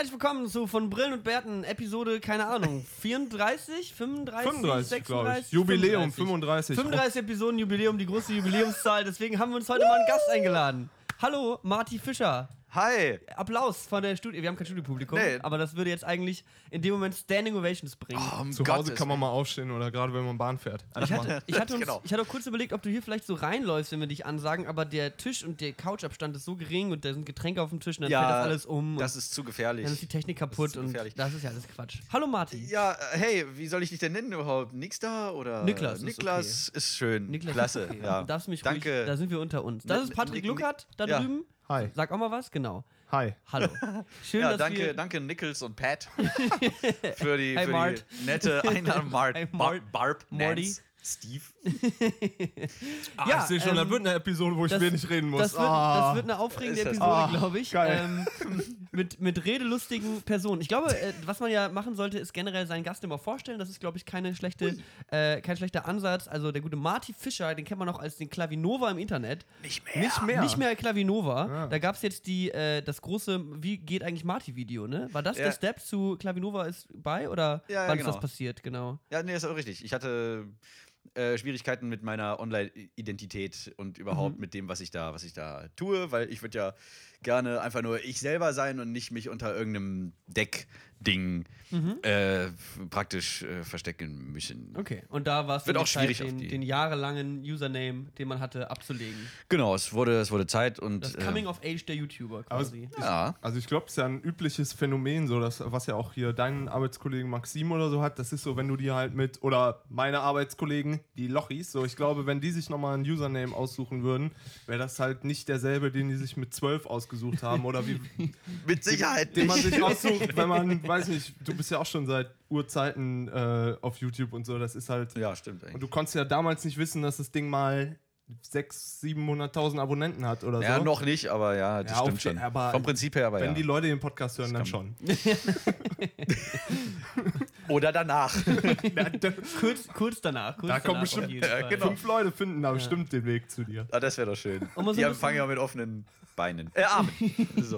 Herzlich willkommen zu von Brillen und Bärten, Episode, keine Ahnung, 34, 35, 35, glaube 36, ich. Jubiläum, 35. 35 Episoden Jubiläum, die große Jubiläumszahl, deswegen haben wir uns heute mal einen Gast eingeladen. Hallo, Marty Fischer. Hi! Applaus von der Studie. Wir haben kein Studiopublikum, Nee. aber das würde jetzt eigentlich in dem Moment Standing Ovations bringen. Oh, um Zu Hause Gottes kann man mal aufstehen oder gerade wenn man Bahn fährt. Ich hatte, ich, hatte uns, Genau. ich hatte auch kurz überlegt, ob du hier vielleicht so reinläufst, wenn wir dich ansagen, aber der Tisch und der Couchabstand ist so gering und da sind Getränke auf dem Tisch und dann Ja, fällt das alles um. Das ist zu gefährlich. dann ist die Technik kaputt zu und gefährlich. das ist ja alles Quatsch. Hallo Marty. ja, äh, hey, wie soll ich dich denn nennen überhaupt? Nix da oder? Niklas ist Niklas ist schön. Niklas, Klasse, okay. ja. Darfst mich Danke. ruhig, da sind wir unter uns. Das Nick- ist Patrick Nick- Luckert da ja. Hi. Sag auch mal was, genau. Hi. Hallo. Schön, ja, dass danke, wir danke Nichols und Pat für die, Hi, für die nette Einladung. Mart, Bar, Mart. Barb, Morty. Nance, Steve. Ah, Ja, ich sehe schon, ähm, das wird eine Episode, wo ich das- wenig reden muss. Das wird, Ah. das wird eine aufregende Episode, Ah, glaube ich. geil. Ähm, mit, mit redelustigen Personen. Ich glaube, äh, was man ja machen sollte, ist generell seinen Gast immer vorstellen. Das ist, glaube ich, keine schlechte, äh, kein schlechter Ansatz. Also der gute Marty Fischer, den kennt man auch als den Klavinova im Internet. Nicht mehr. Nicht mehr. Nicht mehr Klavinova. Ja. Da gab es jetzt die, äh, das große Wie geht eigentlich Marty-Video, ne? War das Ja. der Step zu Klavinova ist bei oder Ja, ja, wann genau. ist das passiert? Genau. Ja, nee, ist auch richtig. Ich hatte äh, Schwierigkeiten mit meiner Online-Identität und überhaupt Mhm. mit dem, was ich da, was ich da tue, weil ich würde ja gerne einfach nur ich selber sein und nicht mich unter irgendeinem Deck-Ding Mhm. äh, praktisch äh, verstecken müssen. Okay. Und da war es Wird dann auch Zeit, schwierig auf den, die- den jahrelangen Username, den man hatte, abzulegen. Genau, es wurde, es wurde Zeit und Das äh, Coming of Age der YouTuber quasi. ja. Also ich glaube, es ist ja ein übliches Phänomen, so dass, was ja auch hier dein Arbeitskollegen Maxim oder so hat. Das ist so, wenn du die halt mit, oder meine Arbeitskollegen, die Lochis, so ich glaube, wenn die sich nochmal einen Username aussuchen würden, wäre das halt nicht derselbe, den die sich mit 12 ausgesucht haben oder wie mit Sicherheit den man nicht. sich aussucht, wenn man, weiß nicht, du bist ja auch schon seit Urzeiten äh, auf YouTube und so, das ist halt. ja, stimmt Und eigentlich. du konntest ja damals nicht wissen, dass das Ding mal 600.000, 700.000 Abonnenten hat oder Ja, so. noch nicht, aber ja, das Ja, stimmt schon. aber Vom Prinzip her, aber Wenn ja. die Leute den Podcast hören, dann schon. Oder danach. Kurz, kurz danach. Kurz Da danach kommen bestimmt Fall. genau. fünf Leute finden da bestimmt den Weg zu dir. ah, das wäre doch schön. Und die empfangen ja mit offenen Beinen. Äh, Armen. so.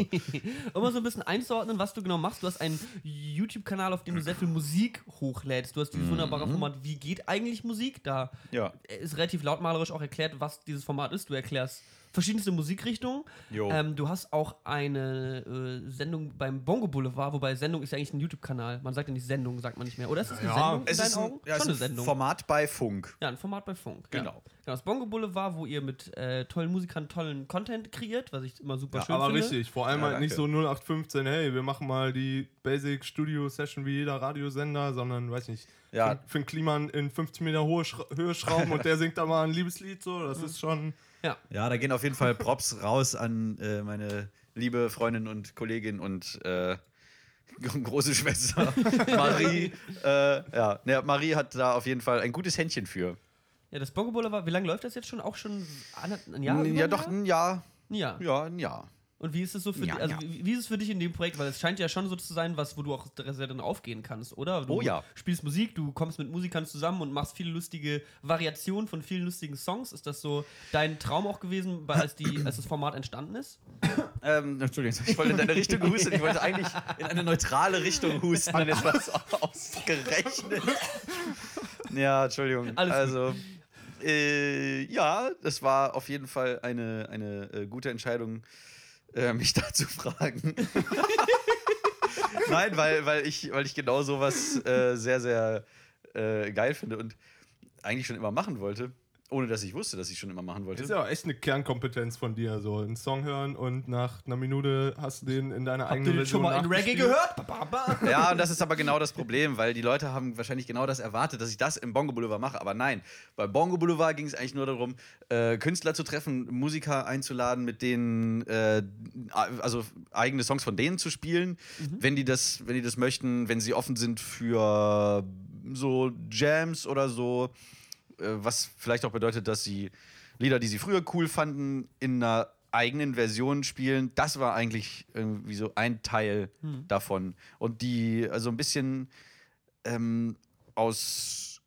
Um mal so ein bisschen einzuordnen, was du genau machst. Du hast einen YouTube-Kanal, auf dem du sehr viel Musik hochlädst. Du hast dieses wunderbare Format Wie geht eigentlich Musik? Da Ja. ist relativ lautmalerisch auch erklärt, was dieses Format ist. Du erklärst verschiedenste Musikrichtungen. Ähm, du hast auch eine äh, Sendung beim Bongo Boulevard, wobei Sendung ist ja eigentlich ein YouTube-Kanal. Man sagt ja nicht Sendung, sagt man nicht mehr. Oder ist es eine Ja, Sendung in Es deinen ist ein, Augen? ja, es Schon eine ist ein Sendung. Format bei Funk. Ja, ein Format bei Funk. Genau. Ja. Genau, das Bongo Boulevard, wo ihr mit äh, tollen Musikern tollen Content kreiert, was ich immer super Ja, schön aber finde. richtig, vor allem Ja, halt nicht so 0815, hey, wir machen mal die Basic Studio Session wie jeder Radiosender, sondern, weiß nicht, Ja. Finn- Finn Kliman in 50 Meter hohe Schra Höhe schrauben und der singt da mal ein Liebeslied, so, das ist schon, Ja. Ja, da gehen auf jeden Fall Props raus an äh, meine liebe Freundin und Kollegin und äh, große Schwester Marie. äh, ja, ne, Marie hat da auf jeden Fall ein gutes Händchen für. Ja, das Bongo Boulevard, wie lange läuft das jetzt schon? Auch schon ein, Jahr? ja, doch, ein Jahr. Ein Jahr. Ja, ein Jahr. Und wie ist es so für Ja, dich? Also, ja. wie, wie ist es für dich in dem Projekt? Weil es scheint ja schon so zu sein, was, wo du auch sehr drin aufgehen kannst, oder? Du Oh ja. spielst Musik, du kommst mit Musikern zusammen und machst viele lustige Variationen von vielen lustigen Songs. Ist das so dein Traum auch gewesen, als, die, als das Format entstanden ist? Ähm, Entschuldigung, ich wollte in deine Richtung husten. Ich wollte eigentlich in eine neutrale Richtung husten. Jetzt war es ausgerechnet. Ja, Entschuldigung. Alles gut. also, äh, ja, das war auf jeden Fall eine, eine äh, gute Entscheidung, äh, mich da zu fragen. Nein, weil, weil, ich, weil ich genau sowas äh, sehr, sehr äh, geil finde und eigentlich schon immer machen wollte. Ohne dass ich wusste, dass ich schon immer machen wollte. ist ja auch echt eine Kernkompetenz von dir, so einen Song hören und nach einer Minute hast du den in deiner Habt eigenen ihr den schon mal in Reggae gehört? Ba, ba, ba. Ja, und das ist aber genau das Problem, weil die Leute haben wahrscheinlich genau das erwartet, dass ich das im Bongo Boulevard mache. Aber nein, bei Bongo Boulevard ging es eigentlich nur darum, äh, Künstler zu treffen, Musiker einzuladen, mit denen, äh, also eigene Songs von denen zu spielen, wenn die das, wenn die das möchten, wenn sie offen sind für so Jams oder so, was vielleicht auch bedeutet, dass sie Lieder, die sie früher cool fanden, in einer eigenen Version spielen. Das war eigentlich irgendwie so ein Teil davon. Und die also ein bisschen ähm, aus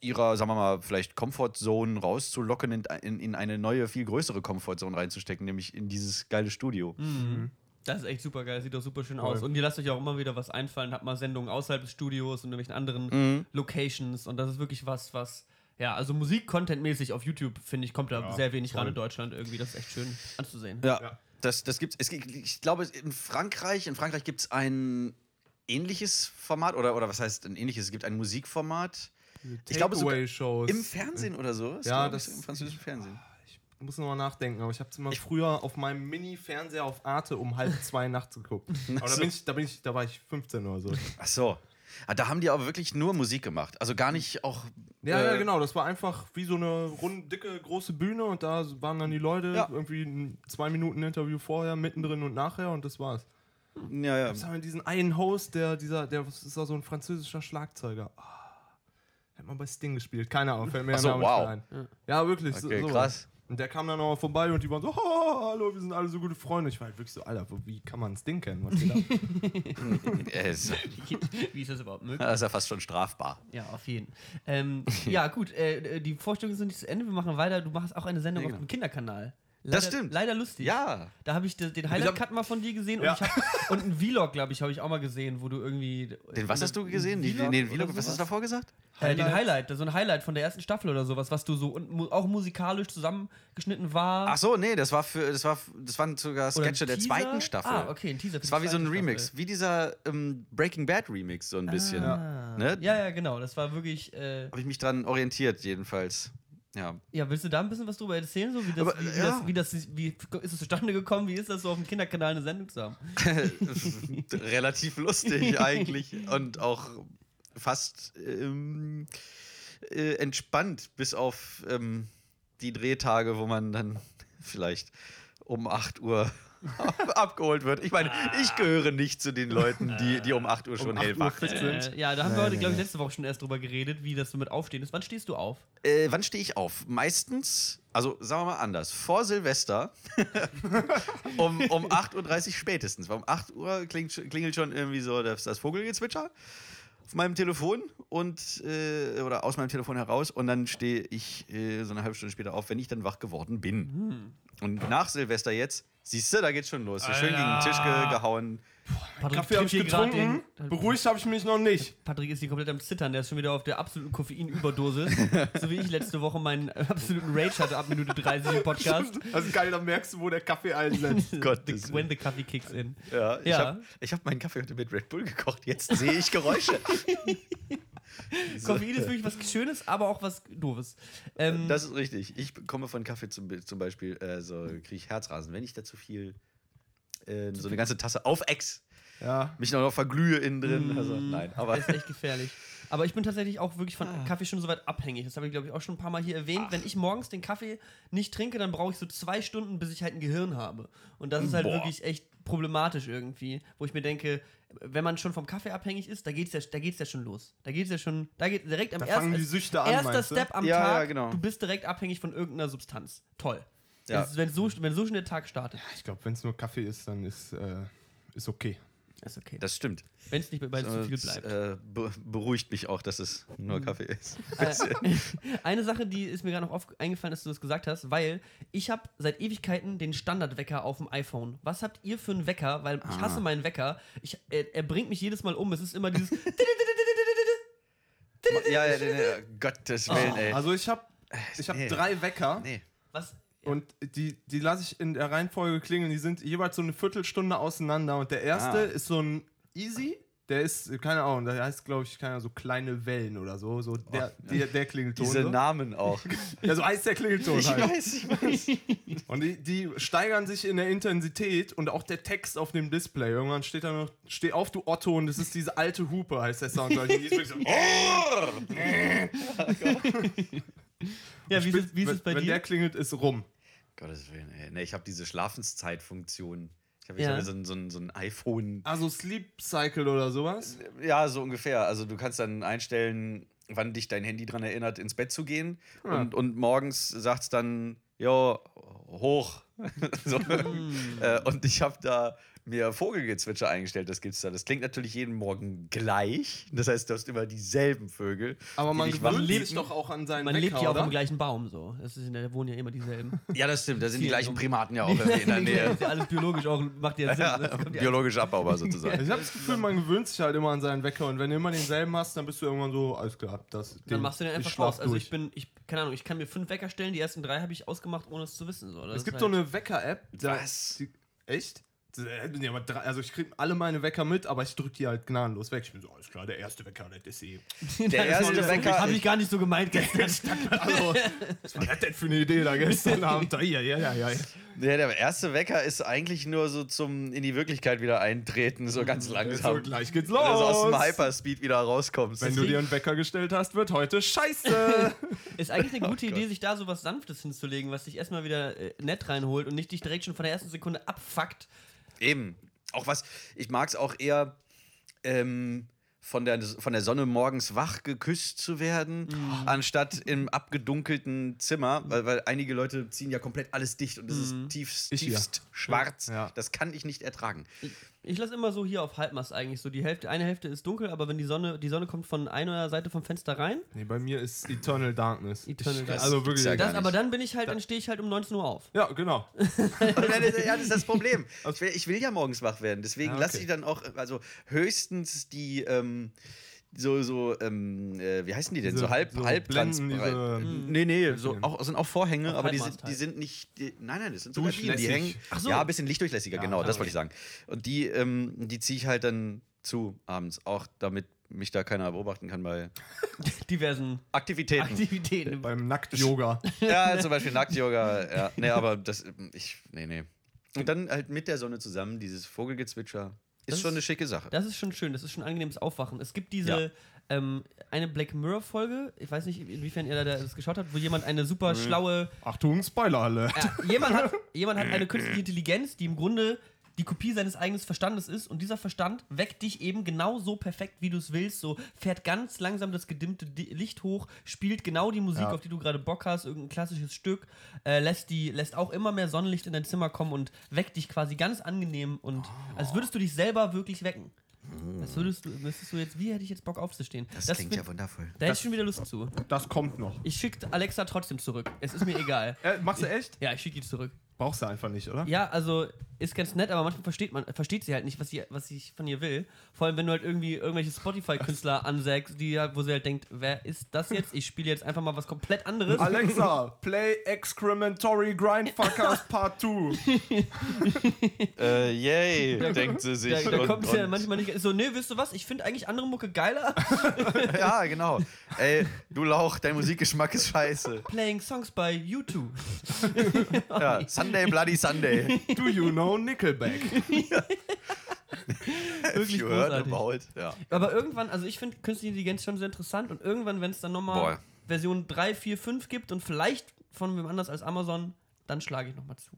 ihrer, sagen wir mal, vielleicht Comfortzone rauszulocken, in, in, in eine neue, viel größere Comfortzone reinzustecken, nämlich in dieses geile Studio. Das ist echt super geil, sieht doch super schön aus. Und ihr lasst euch auch immer wieder was einfallen, habt mal Sendungen außerhalb des Studios und irgendwelchen anderen Mhm. Locations. Und das ist wirklich was, was, ja, also Musik-Content-mäßig auf YouTube, finde ich, kommt da Ja, sehr wenig ran voll. in Deutschland irgendwie. Das ist echt schön anzusehen. Ja. Ja. Das, das gibt's. Es, gibt- ich glaube, in Frankreich, in Frankreich gibt es ein ähnliches Format, oder, oder was heißt ein ähnliches? Es gibt ein Musikformat Ich glaube sogar im Fernsehen oder so. Ja, das- im französischen Fernsehen. Ich muss nochmal nachdenken, aber ich habe es immer früher auf meinem Mini-Fernseher auf Arte um halb zwei nachts geguckt. Aber da, bin ich, da, bin ich, da war ich 15 oder so. Ach so. Ah, da haben die aber wirklich nur Musik gemacht. Also gar nicht auch. Ja, äh, ja, genau. Das war einfach wie so eine rund, dicke, große Bühne und da waren dann die Leute Ja. irgendwie ein zwei Minuten Interview vorher, mittendrin und nachher und das war's. Ja, ja. Jetzt haben wir diesen einen Host, der, dieser, der ist da so ein französischer Schlagzeuger. Ah, Hätte man bei Sting gespielt, keine Ahnung, fällt mir so, wow. ein. Ja, wirklich. so- Okay, sowas. krass. Und der kam dann nochmal vorbei und die waren so, "Oh, hallo, wir sind alle so gute Freunde. Ich war halt wirklich so, Alter, wie kann man Sting kennen? Was geht Wie ist das überhaupt möglich? das ist ja fast schon strafbar. Ja, auf jeden. Ähm, ja, gut, äh, die Vorstellungen sind nicht zu Ende. Wir machen weiter. Du machst auch eine Sendung Ja, auf genau. dem Kinderkanal. Das Leider- stimmt. Leider lustig. Ja. Da habe ich de- den Highlight-Cut mal von dir gesehen Ja. und, ich hab, und einen Vlog, glaube ich, habe ich auch mal gesehen, wo du irgendwie. Den was hast du gesehen? Den, Vlog den Vlog, was hast du davor gesagt? Äh, den Highlight? Highlight, so ein Highlight von der ersten Staffel oder sowas, was du so und mu auch musikalisch zusammengeschnitten war. Ach so, nee, das war für das war das waren sogar Sketche der zweiten Staffel. Ah, okay, ein Teaser. Das war wie so ein Remix, Staffel. wie dieser ähm, Breaking Bad Remix so ein bisschen. Ah. Ne? Ja, ja, genau. Das war wirklich. Äh, Habe ich mich dran orientiert jedenfalls. Ja. ja, willst du da ein bisschen was drüber erzählen? So, wie, das, Aber, wie, ja. das, wie, das, wie ist es zustande gekommen? Wie ist das so auf dem Kinderkanal eine Sendung zu haben? Relativ lustig eigentlich und auch fast ähm, äh, entspannt, bis auf ähm, die Drehtage, wo man dann vielleicht um 8 Uhr abgeholt wird. Ich meine, ich gehöre nicht zu den Leuten, die, die um 8 Uhr schon 8 Uhr hellwach fit sind. Äh, ja, da haben wir heute, glaube ich, letzte Woche schon erst drüber geredet, wie das so mit Aufstehen ist. Wann stehst du auf? Äh, wann stehe ich auf? Meistens, also sagen wir mal anders, vor Silvester um, um 8.30 Uhr spätestens. Weil um 8 Uhr klingt, klingelt schon irgendwie so das, das Vogelgezwitscher auf meinem Telefon und äh, oder aus meinem Telefon heraus und dann stehe ich äh, so eine halbe Stunde später auf, wenn ich dann wach geworden bin. Und nach Silvester jetzt, siehst du, da geht's schon los. So schön gegen den Tisch ge gehauen. Patrick Kaffee habe ich getrunken, den- beruhigt habe ich mich noch nicht. Patrick ist hier komplett am Zittern, der ist schon wieder auf der absoluten Koffeinüberdosis. so wie ich letzte Woche meinen absoluten Rage hatte ab Minute 30 im Podcast. Also geil, da merkst du, wo der Kaffee einsetzt. Gottes The, when the coffee kicks in. Ja, ich Ja. habe hab meinen Kaffee heute mit Red Bull gekocht. Jetzt sehe ich Geräusche. Koffein ist wirklich was Schönes, aber auch was Doofes. Ähm, Das ist richtig. Ich bekomme von Kaffee zum, zum Beispiel äh, so kriege ich Herzrasen, wenn ich da zu viel äh, so eine ganze Tasse auf Ex Ja. mich noch verglühe innen drin. Also nein, aber das ist echt gefährlich. Aber ich bin tatsächlich auch wirklich Ah. von Kaffee schon so weit abhängig. Das habe ich, glaube ich, auch schon ein paar Mal hier erwähnt. Wenn ich morgens den Kaffee nicht trinke, dann brauche ich so zwei Stunden, bis ich halt ein Gehirn habe. Und das ist halt Boah. wirklich echt problematisch irgendwie, wo ich mir denke, wenn man schon vom Kaffee abhängig ist, da geht's ja, da geht's ja schon los. Da geht's ja schon, da geht direkt am Da ersten fangen die Süchte an, erster? Step am Ja, Tag. ja, genau. Du bist direkt abhängig von irgendeiner Substanz. Toll. Ja. Ist, wenn, so, wenn so schon der Tag startet, Ich glaube, wenn es nur Kaffee ist, dann ist, äh, ist okay. ist okay. das stimmt. Wenn es nicht bei zu viel bleibt. äh, be beruhigt mich auch, dass es nur Kaffee ist. Äh, Eine Sache, die ist mir gerade noch auf, eingefallen, dass du das gesagt hast, weil ich habe seit Ewigkeiten den Standardwecker auf dem iPhone. Was habt ihr für einen Wecker? Weil ich hasse meinen Wecker. Ich, er, er bringt mich jedes Mal um. Es ist immer dieses. ja, ja, ja, ja, Gottes Willen, ey. Also ich habe ich hab nee. drei Wecker nee. Was? und die, die lasse ich in der Reihenfolge klingeln. Die sind jeweils so eine Viertelstunde auseinander. Und der erste Ah. ist so ein Easy. Der ist, keine Ahnung, der heißt, glaube ich, keine Ahnung, so kleine Wellen oder so. so der, der, der Klingelton. Diese so. Namen auch. Ja, so heißt der Klingelton Ich halt. weiß, ich weiß. Und die, die steigern sich in der Intensität und auch der Text auf dem Display. Irgendwann steht da noch, steh auf, du Otto, und das ist diese alte Hupe, heißt der Sound. die ist so, Ja, wie ist, es, wie ist wenn, es bei wenn dir? der klingelt, ist rum. Gottes Willen, ey. Nee, ich habe diese Schlafenszeitfunktion. Ich habe Ja. hab so, ein, so, ein, so ein iPhone. Also Sleep Cycle oder sowas? Ja, so ungefähr. Also du kannst dann einstellen, wann dich dein Handy daran erinnert, ins Bett zu gehen. Ah. Und, und morgens sagt es dann, jo, hoch. so. Hm. äh, und ich habe da mir Vogelgezwitscher eingestellt, das gibt's da. Das klingt natürlich jeden Morgen gleich. Das heißt, du hast immer dieselben Vögel. Aber man sich doch auch an seinen Man Wecker, lebt ja auch am gleichen Baum so. Das ist in der, da wohnen ja immer dieselben. Ja, das stimmt. Da sind die gleichen. Primaten ja auch in der Das Nähe. ist ja alles biologisch auch, macht ja Sinn. Ja, Das biologisch abbaubar sozusagen. Ich habe das Gefühl, man gewöhnt sich halt immer an seinen Wecker und wenn du immer denselben hast, dann bist du irgendwann so, alles klar, das, Dann machst du den einfach schlaf aus. Also ich bin, ich, keine Ahnung, ich kann mir fünf Wecker stellen, die ersten drei habe ich ausgemacht, ohne es zu wissen. So. Das Es gibt halt- so eine Wecker-App. Was? Die, echt? Aber drei- Also ich kriege alle meine Wecker mit, aber ich drücke die halt gnadenlos weg. Ich bin so, alles klar, der erste Wecker, das ist eh. Der erste Wecker. Habe ich gar nicht so gemeint gestern. Also, was war das denn für eine Idee da gestern Abend? Ja, ja, ja, ja. Ja, der erste Wecker ist eigentlich nur so zum in die Wirklichkeit wieder eintreten, so ganz So, langsam. gleich geht's Wenn du so aus dem los. Hyperspeed wieder rauskommst. Wenn du dir einen Wecker gestellt hast, wird heute scheiße. Ist eigentlich eine gute Oh Idee, sich da so was Sanftes hinzulegen, was dich erstmal wieder äh, nett reinholt und nicht dich direkt schon von der ersten Sekunde abfuckt. Eben. Auch was, ich mag es auch eher ähm, von, der, von der Sonne morgens wach geküsst zu werden, Mhm. anstatt im abgedunkelten Zimmer, weil, weil einige Leute ziehen ja komplett alles dicht und es ist tiefst, Ich tiefst schwarz. Ja. Das kann ich nicht ertragen. Ich, ich lasse immer so hier auf Halbmast eigentlich so. Die Hälfte, eine Hälfte ist dunkel, aber wenn die Sonne, die Sonne kommt von einer Seite vom Fenster rein, nee, bei mir ist Eternal Darkness. Eternal ich, Darkness. Also wirklich. Ja das, aber dann bin ich halt, dann stehe ich halt um 19 Uhr auf. ja, genau. ja, das ist das Problem. Ich will, ich will ja morgens wach werden. Deswegen Ah, okay. lasse ich dann auch, also höchstens die, ähm, so, so, ähm, äh, wie heißen die denn? Diese- so halb, so halb transparent. diese- Nee, nee, so auch, sind auch Vorhänge, aber die sind, die sind nicht, die, nein, nein, das sind so Gardinen, die Durchlässig. hängen. Ach so. Ja, ein bisschen lichtdurchlässiger, Ja, genau, das wollte ich sagen. Und die, ähm, die ziehe ich halt dann zu abends, auch damit mich da keiner beobachten kann bei Diversen Aktivitäten. Aktivitäten. Beim Nackt-Yoga. ja, zum Beispiel Nackt-Yoga. Ja, nee, aber das, ich, nee, nee. Und dann halt mit der Sonne zusammen, dieses Vogelgezwitscher. Ist Das schon eine schicke Sache. Das ist schon schön, das ist schon ein angenehmes Aufwachen. Es gibt diese Ja. ähm, eine Black Mirror-Folge, ich weiß nicht, inwiefern ihr da das geschaut habt, wo jemand eine super schlaue. Achtung, Spoiler alle. Äh, jemand, hat, jemand hat eine künstliche Intelligenz, die im Grunde die Kopie seines eigenen Verstandes ist und dieser Verstand weckt dich eben genau so perfekt, wie du es willst. So fährt ganz langsam das gedimmte Di Licht hoch, spielt genau die Musik, Ja. auf die du gerade Bock hast, irgendein klassisches Stück, äh, lässt, die, lässt auch immer mehr Sonnenlicht in dein Zimmer kommen und weckt dich quasi ganz angenehm und als würdest du dich selber wirklich wecken. Als würdest du, müsstest du jetzt, wie hätte ich jetzt Bock aufzustehen? Das, klingt bin- ja wundervoll. Da hätte ich schon wieder Lust zu. Das kommt noch. Ich schicke Alexa trotzdem zurück. Es ist mir egal. Äh, machst du echt? Ja, ich schicke die zurück. Brauchst du einfach nicht, oder? Ja, also ist ganz nett, aber manchmal versteht man versteht sie halt nicht, was sie was ich von ihr will. Vor allem wenn du halt irgendwie irgendwelche Spotify Künstler ansagst, die halt, wo sie halt denkt, wer ist das jetzt? Ich spiele jetzt einfach mal was komplett anderes. Alexa, play Excrementory Grindfuckers Part 2. Äh, yay, Da- denkt sie sich. Da, da und, kommt es ja manchmal nicht so, nee, wisst du was? Ich finde eigentlich andere Mucke geiler. ja, genau. Ey, du Lauch, dein Musikgeschmack ist scheiße. Playing Songs by U2. Ja, Sunday, Bloody Sunday. Do you know Nickelback? Wirklich You heard großartig. about. Ja. Aber irgendwann, also ich finde künstliche Intelligenz schon sehr interessant und irgendwann, wenn es dann nochmal. Version 3, 4, 5 gibt und vielleicht von wem anders als Amazon, dann schlage ich nochmal zu.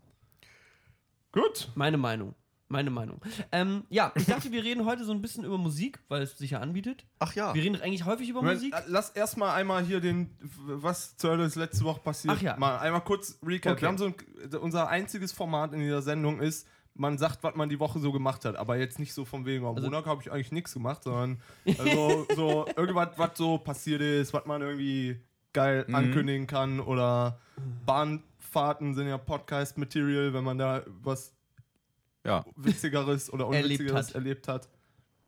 Gut. Meine Meinung. Meine Meinung. Ähm, ja, ich dachte, wir reden heute so ein bisschen über Musik, weil es sich ja anbietet. Ach ja. Wir reden eigentlich häufig über Moment, Musik. Lass erstmal einmal hier den, was zur Hölle ist letzte Woche passiert, Ach ja. mal einmal kurz recap. Okay. Wir haben so ein, unser einziges Format in dieser Sendung ist, man sagt, was man die Woche so gemacht hat, aber jetzt nicht so von wegen, am Also- Montag habe ich eigentlich nichts gemacht, sondern also, so irgendwas, was so passiert ist, was man irgendwie geil Mhm. ankündigen kann oder Bahnfahrten sind ja Podcast-Material, wenn man da was Ja, Witzigeres oder Erlebt Unwitzigeres hat. erlebt hat.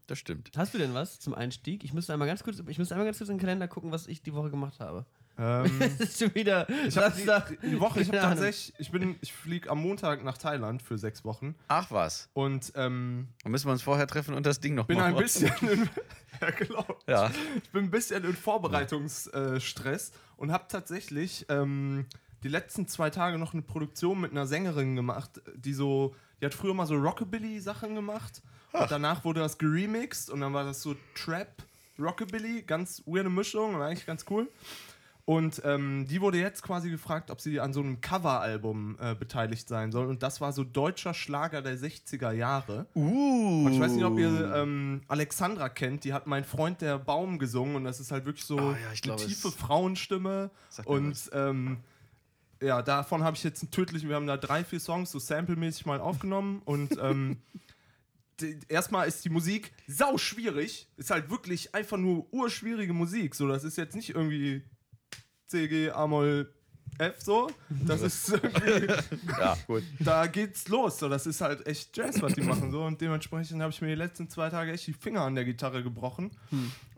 das stimmt. Hast du denn was zum Einstieg? Ich müsste einmal ganz kurz, ich müsste einmal ganz kurz in den Kalender gucken, was ich die Woche gemacht habe. Ähm, Es ist schon wieder Ich habe Samstag. die, die Woche, ich habe tatsächlich, ich bin, ich fliege am Montag nach Thailand für sechs Wochen Ach was. und ähm, Dann müssen wir uns vorher treffen und das Ding noch bin mal ein machen. bisschen, in, ja genau, Ja. ich bin ein bisschen in Vorbereitungsstress und habe tatsächlich ähm, die letzten zwei Tage noch eine Produktion mit einer Sängerin gemacht, die so, die hat früher mal so Rockabilly-Sachen gemacht und danach wurde das geremixed und dann war das so Trap, Rockabilly, ganz weirde Mischung und eigentlich ganz cool. Und ähm, die wurde jetzt quasi gefragt, ob sie an so einem Coveralbum äh, beteiligt sein soll. Und das war so deutscher Schlager der 60er Jahre. Uh. Und ich weiß nicht, ob ihr ähm, Alexandra kennt, die hat Mein Freund der Baum gesungen und das ist halt wirklich so Ah, ja, eine glaube, tiefe Frauenstimme. Und ähm, ja, davon habe ich jetzt einen tödlichen, wir haben da drei, vier Songs so samplemäßig mal aufgenommen und ähm, erstmal ist die Musik sau schwierig. Ist halt wirklich einfach nur urschwierige Musik. So, das ist jetzt nicht irgendwie C, G, A, Moll, F so. Das ist irgendwie, Ja, gut. da geht's los. So, das ist halt echt Jazz, was die machen. So. Und dementsprechend habe ich mir die letzten zwei Tage echt die Finger an der Gitarre gebrochen.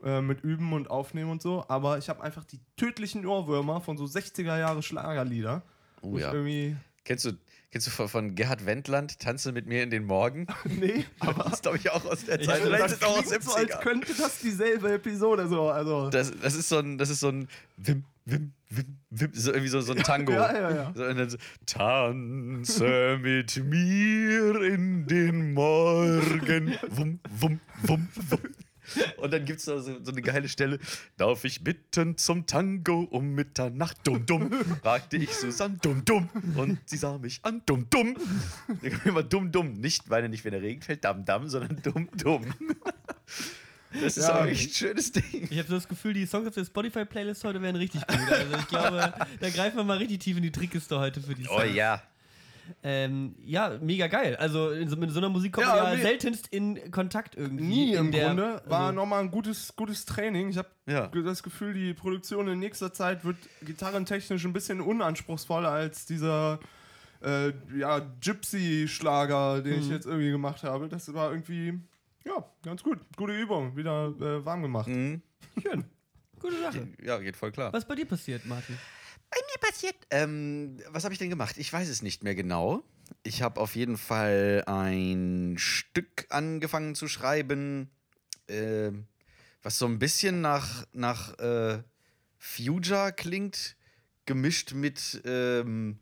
Äh, mit Üben und Aufnehmen und so. Aber ich habe einfach die tödlichen Ohrwürmer von so 60er Jahre Schlagerlieder. Oh wo ich ja. Irgendwie. Kennst du, kennst du von, von Gerhard Wendland, Tanze mit mir in den Morgen? Nee, aber. Das glaube ich auch aus der Ja, Zeit. das Vielleicht das ist auch aus klingt dem so, als könnte das dieselbe Episode so. Also. das, das ist so ein, das ist so ein Wim, Wim, Wim, Wim, so irgendwie so, so ein Tango. Ja, ja, ja. So, und dann so, Tanze mit mir in den Morgen. Wum, wum, wum, wum. Und dann gibt es so, so eine geile Stelle. Darf ich bitten zum Tango um Mitternacht? Dumm, dumm. fragte ich Susanne, dumm, dumm. Und sie sah mich an, dumm, dumm. Immer dumm, dumm. Nicht, weil er nicht, wenn der Regen fällt, damm, damm, sondern dumm, dumm. Das ist Ja. aber echt ein schönes Ding. Ich habe so das Gefühl, die Songs auf der Spotify-Playlist heute wären richtig gut. Also ich glaube, da greifen wir mal richtig tief in die Trickkiste heute für die Oh Songs. ja. Ähm, ja, mega geil. Also in so, mit so einer Musik kommt Ja, man ja nee. seltenst in Kontakt irgendwie. Nie in im der, Grunde. War also, nochmal ein gutes, gutes Training. Ich habe Ja. das Gefühl, die Produktion in nächster Zeit wird gitarrentechnisch ein bisschen unanspruchsvoller als dieser äh, ja, Gypsy-Schlager, den Mhm. ich jetzt irgendwie gemacht habe. Das war irgendwie, ja, ganz gut. Gute Übung. Wieder äh, warm gemacht. Mhm. Schön. Gute Sache. Ja, geht voll klar. Was bei dir passiert, Martin? bei mir passiert? Ähm, was habe ich denn gemacht? Ich weiß es nicht mehr genau. Ich habe auf jeden Fall ein Stück angefangen zu schreiben, ähm, was so ein bisschen nach, nach äh, Future klingt, gemischt mit ähm,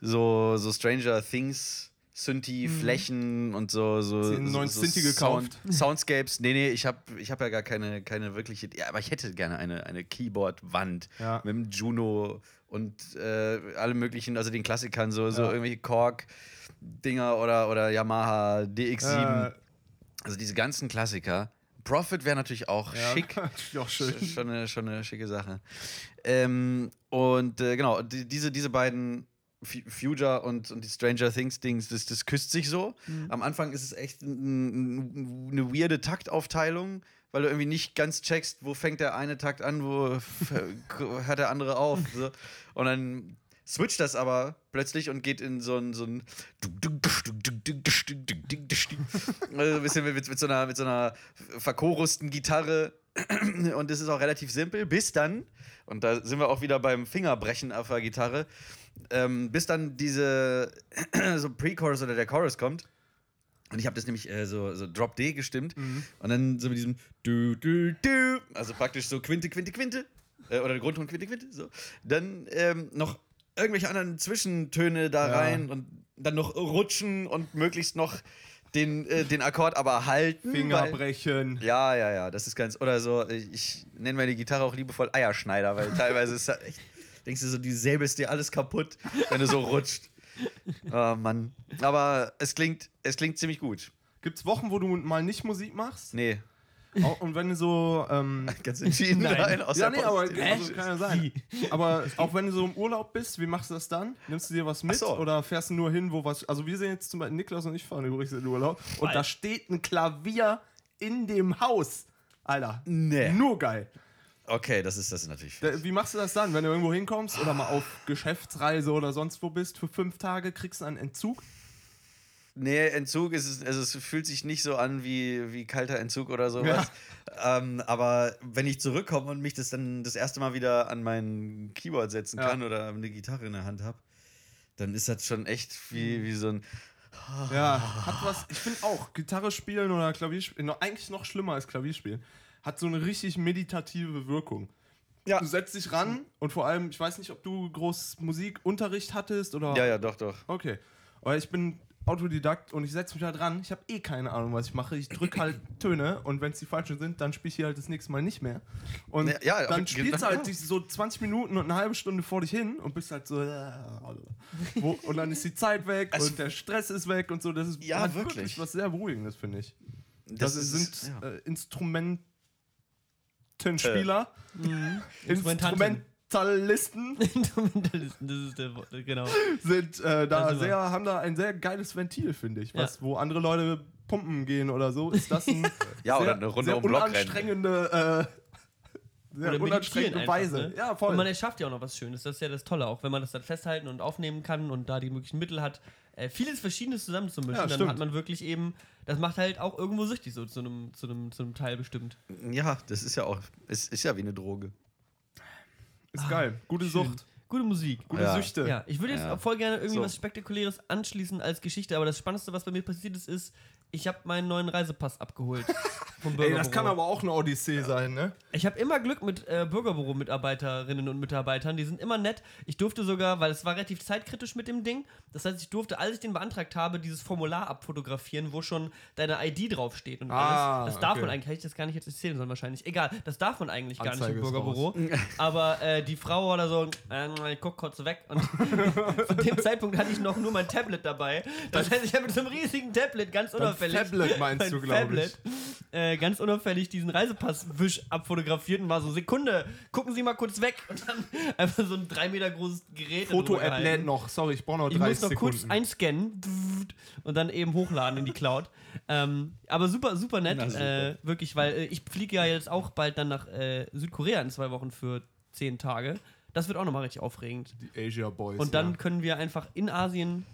so, so Stranger Things. Synthi-Flächen und so. so einen neuen so Synthi Sound, Soundscapes. Nee, nee, ich habe ich hab ja gar keine, keine wirkliche. Ja, aber ich hätte gerne eine, eine Keyboard-Wand Ja. mit dem Juno und äh, alle möglichen, also den Klassikern, so, so Ja. irgendwelche Korg-Dinger oder, oder Yamaha DX7. Äh, Also diese ganzen Klassiker. Profit wäre natürlich auch ja, schick. auch schön. Sch- Schon eine, schon eine schicke Sache. Ähm, und äh, genau, die, diese, diese beiden, Future und, und die Stranger Things Dings, das, das küsst sich so. Am Anfang ist es echt n- n- eine weirde Taktaufteilung, weil du irgendwie nicht ganz checkst, wo fängt der eine Takt an, wo hört der andere auf. So. Und dann switcht das aber plötzlich und geht in so ein, so ein also ein bisschen mit, mit, so einer, mit so einer verchorusten Gitarre und es ist auch relativ simpel, bis dann, und da sind wir auch wieder beim Fingerbrechen auf der Gitarre, ähm, bis dann diese so Pre-Chorus oder der Chorus kommt. Und ich habe das nämlich äh, so, so Drop D gestimmt und dann so mit diesem du, du, du, also praktisch so Quinte, Quinte, Quinte äh, oder Grundton, Quinte, Quinte, so. Dann ähm, noch irgendwelche anderen Zwischentöne da Ja. rein und dann noch rutschen und möglichst noch den, äh, den Akkord aber halten. Finger weil- brechen. ja, ja, ja, das ist ganz. Oder so, ich, ich nenne meine Gitarre auch liebevoll Eierschneider, weil teilweise ist das echt. Denkst du so, die säbelst dir alles kaputt, wenn du so rutscht. Oh Mann. Aber es klingt, es klingt ziemlich gut. Gibt's Wochen, wo du mal nicht Musik machst? Nee, Auch, und wenn du so. Ähm, ganz entschieden Nein. rein aus ja, der nee, aber also, kann ja sein. Aber auch wenn du so im Urlaub bist, wie machst du das dann? Nimmst du dir was mit so. oder fährst du nur hin, wo was. Also, wir sehen jetzt zum Beispiel, Niklas und ich fahren übrigens in den Urlaub und da steht ein Klavier in dem Haus. Alter. Nee. Nur geil. Okay, das ist, das natürlich. Da, wie machst du das dann, wenn du irgendwo hinkommst oder mal auf Geschäftsreise oder sonst wo bist für fünf Tage, kriegst du einen Entzug? Nee, Entzug ist es, also es fühlt sich nicht so an wie, wie kalter Entzug oder sowas. Ähm, aber wenn ich zurückkomme und mich das dann das erste Mal wieder an mein Keyboard setzen Ja. kann oder eine Gitarre in der Hand habe, dann ist das schon echt wie, wie so ein. Ja, hat was. Ich finde auch, Gitarre spielen oder Klavier spielen, noch- eigentlich noch schlimmer als Klavierspielen, hat so eine richtig meditative Wirkung. Ja. Du setzt dich ran und vor allem, ich weiß nicht, ob du groß Musikunterricht hattest oder. Ja, ja, doch, doch. Okay. Aber ich bin Autodidakt und ich setze mich da dran. Ich habe eh keine Ahnung, was ich mache. Ich drücke halt Töne und wenn es die falschen sind, dann spiele ich hier halt das nächste Mal nicht mehr. Und Ja, ja, dann spielst du halt so 20 Minuten und eine halbe Stunde vor dich hin und bist halt so. äh, Wo, und dann ist die Zeit weg Also- und der Stress ist weg und so. Das ist Ja, hat wirklich. was sehr Beruhigendes, finde ich. Das, ist- sind äh, Instrumentenspieler, Instrumentanten. Instrumentalisten Instrumentalisten, das ist der, genau. sind äh, da wir. sehr, haben da ein sehr geiles Ventil, finde ich. Was, Wo andere Leute pumpen gehen oder so, ist das ein Ja, sehr, oder eine Runde sehr um unanstrengende, äh, sehr Oder unanstrengende einfach, Weise. Ne? Ja, Und voll. man erschafft ja auch noch was Schönes. Das ist ja das Tolle, auch wenn man das dann festhalten und aufnehmen kann und da die möglichen Mittel hat, äh, vieles Verschiedenes zusammenzumischen, Ja, dann stimmt. hat man wirklich eben, das macht halt auch irgendwo süchtig so zu einem, zu einem, zu einem Teil bestimmt. Ja, das ist ja auch, es ist ja wie eine Droge. ist geil. Gute Schön. Sucht, Gute Musik. gute Ja. Süchte. Ja, ich würde jetzt Ja. auch voll gerne irgendwie So. was Spektakuläres anschließen als Geschichte, aber das Spannendste, was bei mir passiert ist, ist, ich habe meinen neuen Reisepass abgeholt vom Ey, Bürgerbüro. das kann aber auch eine Odyssee sein, ne? Ich habe immer Glück mit äh, Bürgerbüro-Mitarbeiterinnen und Mitarbeitern. Die sind immer nett. Ich durfte sogar, weil es war relativ zeitkritisch mit dem Ding. Das heißt, ich durfte, als ich den beantragt habe, dieses Formular abfotografieren, wo schon deine ID draufsteht und Ah, alles. Das darf okay. man eigentlich, hätte ich das gar nicht jetzt erzählen sollen wahrscheinlich. Egal, das darf man eigentlich gar Anzeige nicht im Bürgerbüro. Aber äh, die Frau da so, äh, ich guck kurz weg. Und zu dem Zeitpunkt hatte ich noch nur mein Tablet dabei. Das heißt, ich habe mit so einem riesigen Tablet ganz unauffällig. Tablet meinst mein du, glaub ich. Tablet, Äh, ganz unauffällig diesen Reisepass-Wisch abfotografiert und war so, Sekunde, gucken Sie mal kurz weg. Und dann einfach so ein drei Meter großes Gerät. Foto-App lädt noch. Sorry, ich brauche noch Ich 30 muss noch kurz Sekunden. einscannen und dann eben hochladen in die Cloud. Ähm, aber super, super nett. Na, super. Äh, wirklich, weil äh, ich fliege ja jetzt auch bald dann nach äh, Südkorea in zwei Wochen für zehn Tage. Das wird auch nochmal richtig aufregend. Die Asia Boys. Und dann ja. können wir einfach in Asien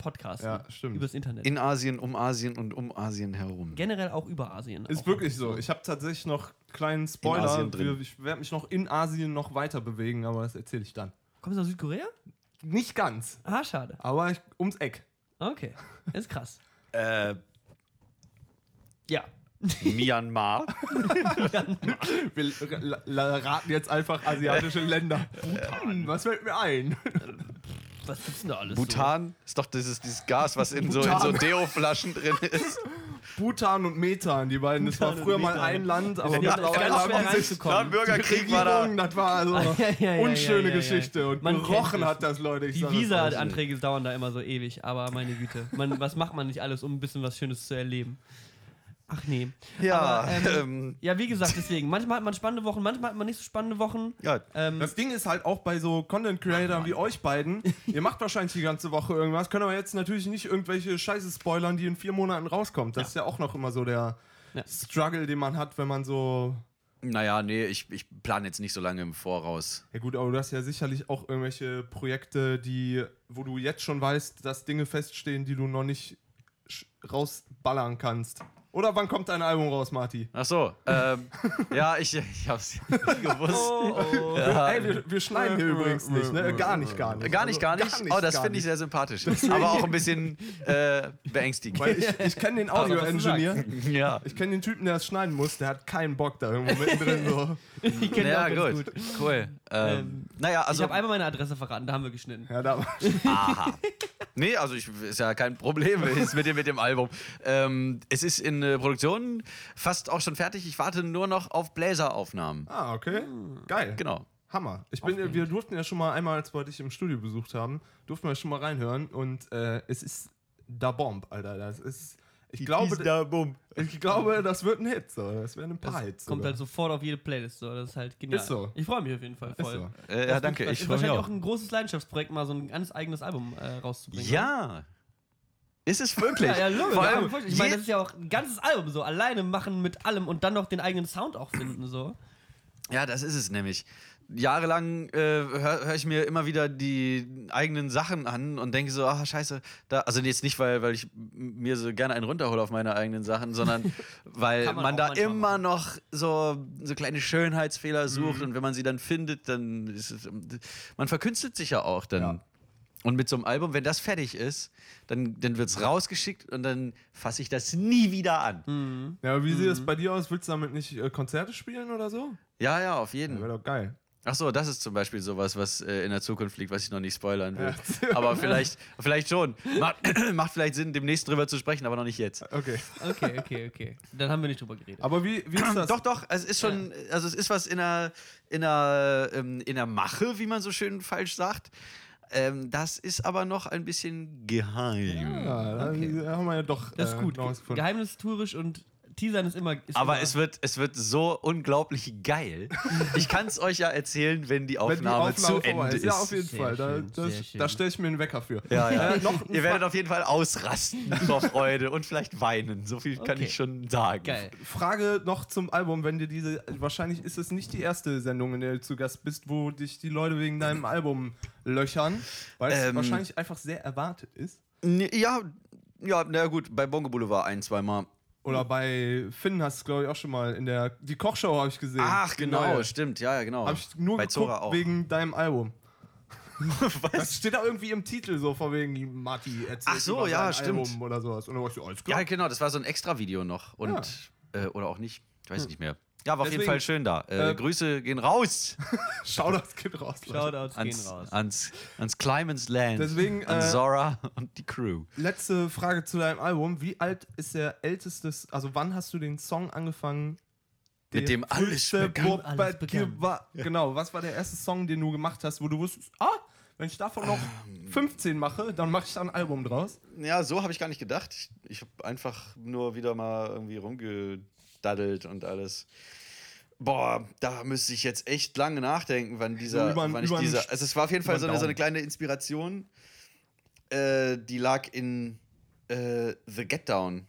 podcasten. Ja, stimmt. Übers Internet. In Asien, um Asien und um Asien herum. Generell auch über Asien. Ist wirklich so. Ich habe tatsächlich noch einen kleinen Spoiler. Asien drin. Ich werde mich noch in Asien noch weiter bewegen, aber das erzähle ich dann. Kommst du aus Südkorea? Nicht ganz, Ah, schade. aber ich, ums Eck. Okay. Ist krass. Äh, Ja. Myanmar. Wir raten jetzt einfach asiatische Länder. Bhutan, was fällt mir ein? Was gibt's denn da alles? Bhutan ist doch dieses, dieses Gas, was in so, in so. Deo-Flaschen drin ist. Bhutan und Methan, die beiden. Das war früher mal ein Land, aber Ja, das ist mittlerweile ganz schwer die sich reinzukommen. Nach Bürgerkrieg war da. Das war also Ja, ja, ja, ja, unschöne ja, ja. Geschichte. Und Man gerochen hat das, Leute. Ich Die. Visa-Anträge dauern da immer so ewig, aber meine Güte. Man, was macht man nicht alles, um ein bisschen was Schönes zu erleben? Ach nee. Ja, Aber, ähm, ähm, Ja, wie gesagt, deswegen. Manchmal hat man spannende Wochen, manchmal hat man nicht so spannende Wochen. ja. Ähm, Das Ding ist halt auch bei so Content Creators wie euch beiden, ihr macht wahrscheinlich die ganze Woche irgendwas, können aber jetzt natürlich nicht irgendwelche Scheiße spoilern, die in vier Monaten rauskommt. Das ist ja auch noch immer so der Ja. Struggle, den man hat, wenn man so. Naja, nee, ich, ich plane jetzt nicht so lange im Voraus. Ja gut, aber du hast ja sicherlich auch irgendwelche Projekte, die, wo du jetzt schon weißt, dass Dinge feststehen, die du noch nicht rausballern kannst. Oder wann kommt dein Album raus, Marty? Ach so, ähm, ja, ich, ich hab's nie gewusst. oh, oh. Ey, wir, wir schneiden hier übrigens nicht, ne? Gar nicht, gar nicht. Gar nicht, gar nicht. Also, oh, das gar finde ich nicht. sehr sympathisch. Aber auch ein bisschen äh, beängstigend. Weil ich, ich kenne den Audio-Engineer. Ja. Ich kenne den Typen, der das schneiden muss, der hat keinen Bock da irgendwo mittendrin so. Ich kenne Ja, ganz gut. gut. Cool. Ähm, Ähm, naja, ich also. habe einmal meine Adresse verraten, da haben wir geschnitten. Ja, da, Aha. Nee, also ich, ist ja kein Problem ist mit, dem, mit dem Album. Ähm, es ist in äh, Produktion fast auch schon fertig. Ich warte nur noch auf Bläseraufnahmen. ah, okay. Geil. Genau. Hammer. Ich bin, wir durften ja schon mal einmal, als wir dich im Studio besucht haben, durften wir schon mal reinhören und äh, es ist da Bomb, Alter. Das ist. Ich glaube, ich glaube, das wird ein Hit. So. Das wären ein paar Das Hits. kommt sogar. halt sofort auf jede Playlist. So. Das ist halt genial. Ist so. Ich freue mich auf jeden Fall Ist voll. so. Äh, ja, danke. Das Ich ist freue mich wahrscheinlich auch. auch ein großes Leidenschaftsprojekt, mal so ein ganz eigenes Album äh, rauszubringen. Ja. Ist es wirklich? Ja, ja, logisch. Vor allem, ich meine, das ist ja auch ein ganzes Album so. Alleine machen mit allem und dann noch den eigenen Sound auch finden. So. Ja, das ist es nämlich. Jahrelang äh, höre hör ich mir immer wieder die eigenen Sachen an und denke so, ach scheiße, da, also jetzt nicht, weil, weil ich mir so gerne einen runterhole auf meine eigenen Sachen, sondern weil man, man da immer machen. noch so, so kleine Schönheitsfehler sucht Mhm. und wenn man sie dann findet, dann ist es, man verkünstelt sich ja auch dann. Ja. Und mit so einem Album, wenn das fertig ist, dann, dann wird es rausgeschickt und dann fasse ich das nie wieder an. Mhm. Ja, aber wie sieht es bei dir aus? Willst du damit nicht äh, Konzerte spielen oder so? Ja, ja, auf jeden. Wäre doch geil. Ach so, das ist zum Beispiel sowas, was äh, in der Zukunft liegt, was ich noch nicht spoilern will. Ja. Aber vielleicht, vielleicht schon. Macht, macht vielleicht Sinn, demnächst drüber zu sprechen, aber noch nicht jetzt. Okay. Okay, okay, okay. Dann haben wir nicht drüber geredet. Aber wie, wie ist das? Doch, doch, es ist schon, also es ist was in der, in der, ähm, in der Mache, wie man so schön falsch sagt. Ähm, das ist aber noch ein bisschen geheim. Ja, Okay. haben wir ja doch Das ist äh, gut. Geheimnistourisch und Teasern ist immer. Ist Aber immer es wird, es wird so unglaublich geil. Ich kann es euch ja erzählen, wenn die Wenn Aufnahme, die zu Aufnahme vorbei Ende ist. ist. Ja, auf jeden Sehr Fall. Da, schön, das- sehr schön. da stelle ich mir einen Wecker für. Ja, ja. Äh, Ihr werdet auf jeden Fall ausrasten vor Freude und vielleicht weinen. So viel kann Okay. ich schon sagen. geil. Frage noch zum Album, wenn dir diese, wahrscheinlich ist es nicht die erste Sendung, in der du zu Gast bist, wo dich die Leute wegen deinem Album löchern, weil es Ähm. wahrscheinlich einfach sehr erwartet ist. Ja, ja, na gut, bei Bongo Boulevard ein, zweimal. Oder bei Finn hast du glaube ich auch schon mal in der, die Kochshow habe ich gesehen. Ach, genau, neue. stimmt, ja, ja, genau. Habe ich nur bei geguckt Zora auch. wegen deinem Album. Das Was? steht da irgendwie im Titel so, von wegen Marty erzählt Ach so, ja, stimmt. Album oder sowas. Und dann war ich so, alles klar. Ja, genau, das war so ein extra Video noch. Und, äh, oder auch nicht, ich weiß nicht mehr. Ja, war auf jeden Fall schön da. Äh, äh, Grüße gehen raus Schau das Kind raus. Shoutouts gehen ans, raus. ans, ans Climans Land. Deswegen, an äh, Zora und die Crew. Letzte Frage zu deinem Album. Wie alt ist der älteste, also wann hast du den Song angefangen? Mit dem alles begann. Alles begann. war- Genau, was war der erste Song, den du gemacht hast, wo du wusstest, ah, wenn ich davon noch Ähm. 15 mache, dann mache ich da ein Album draus? Ja, so habe ich gar nicht gedacht. Ich, ich habe einfach nur wieder mal irgendwie rumgedaddelt und alles. Boah, da müsste ich jetzt echt lange nachdenken, wann dieser, über- wann ich dieser. Also es war auf jeden Fall so eine, so eine kleine Inspiration. Äh, die lag in äh, The Get Down.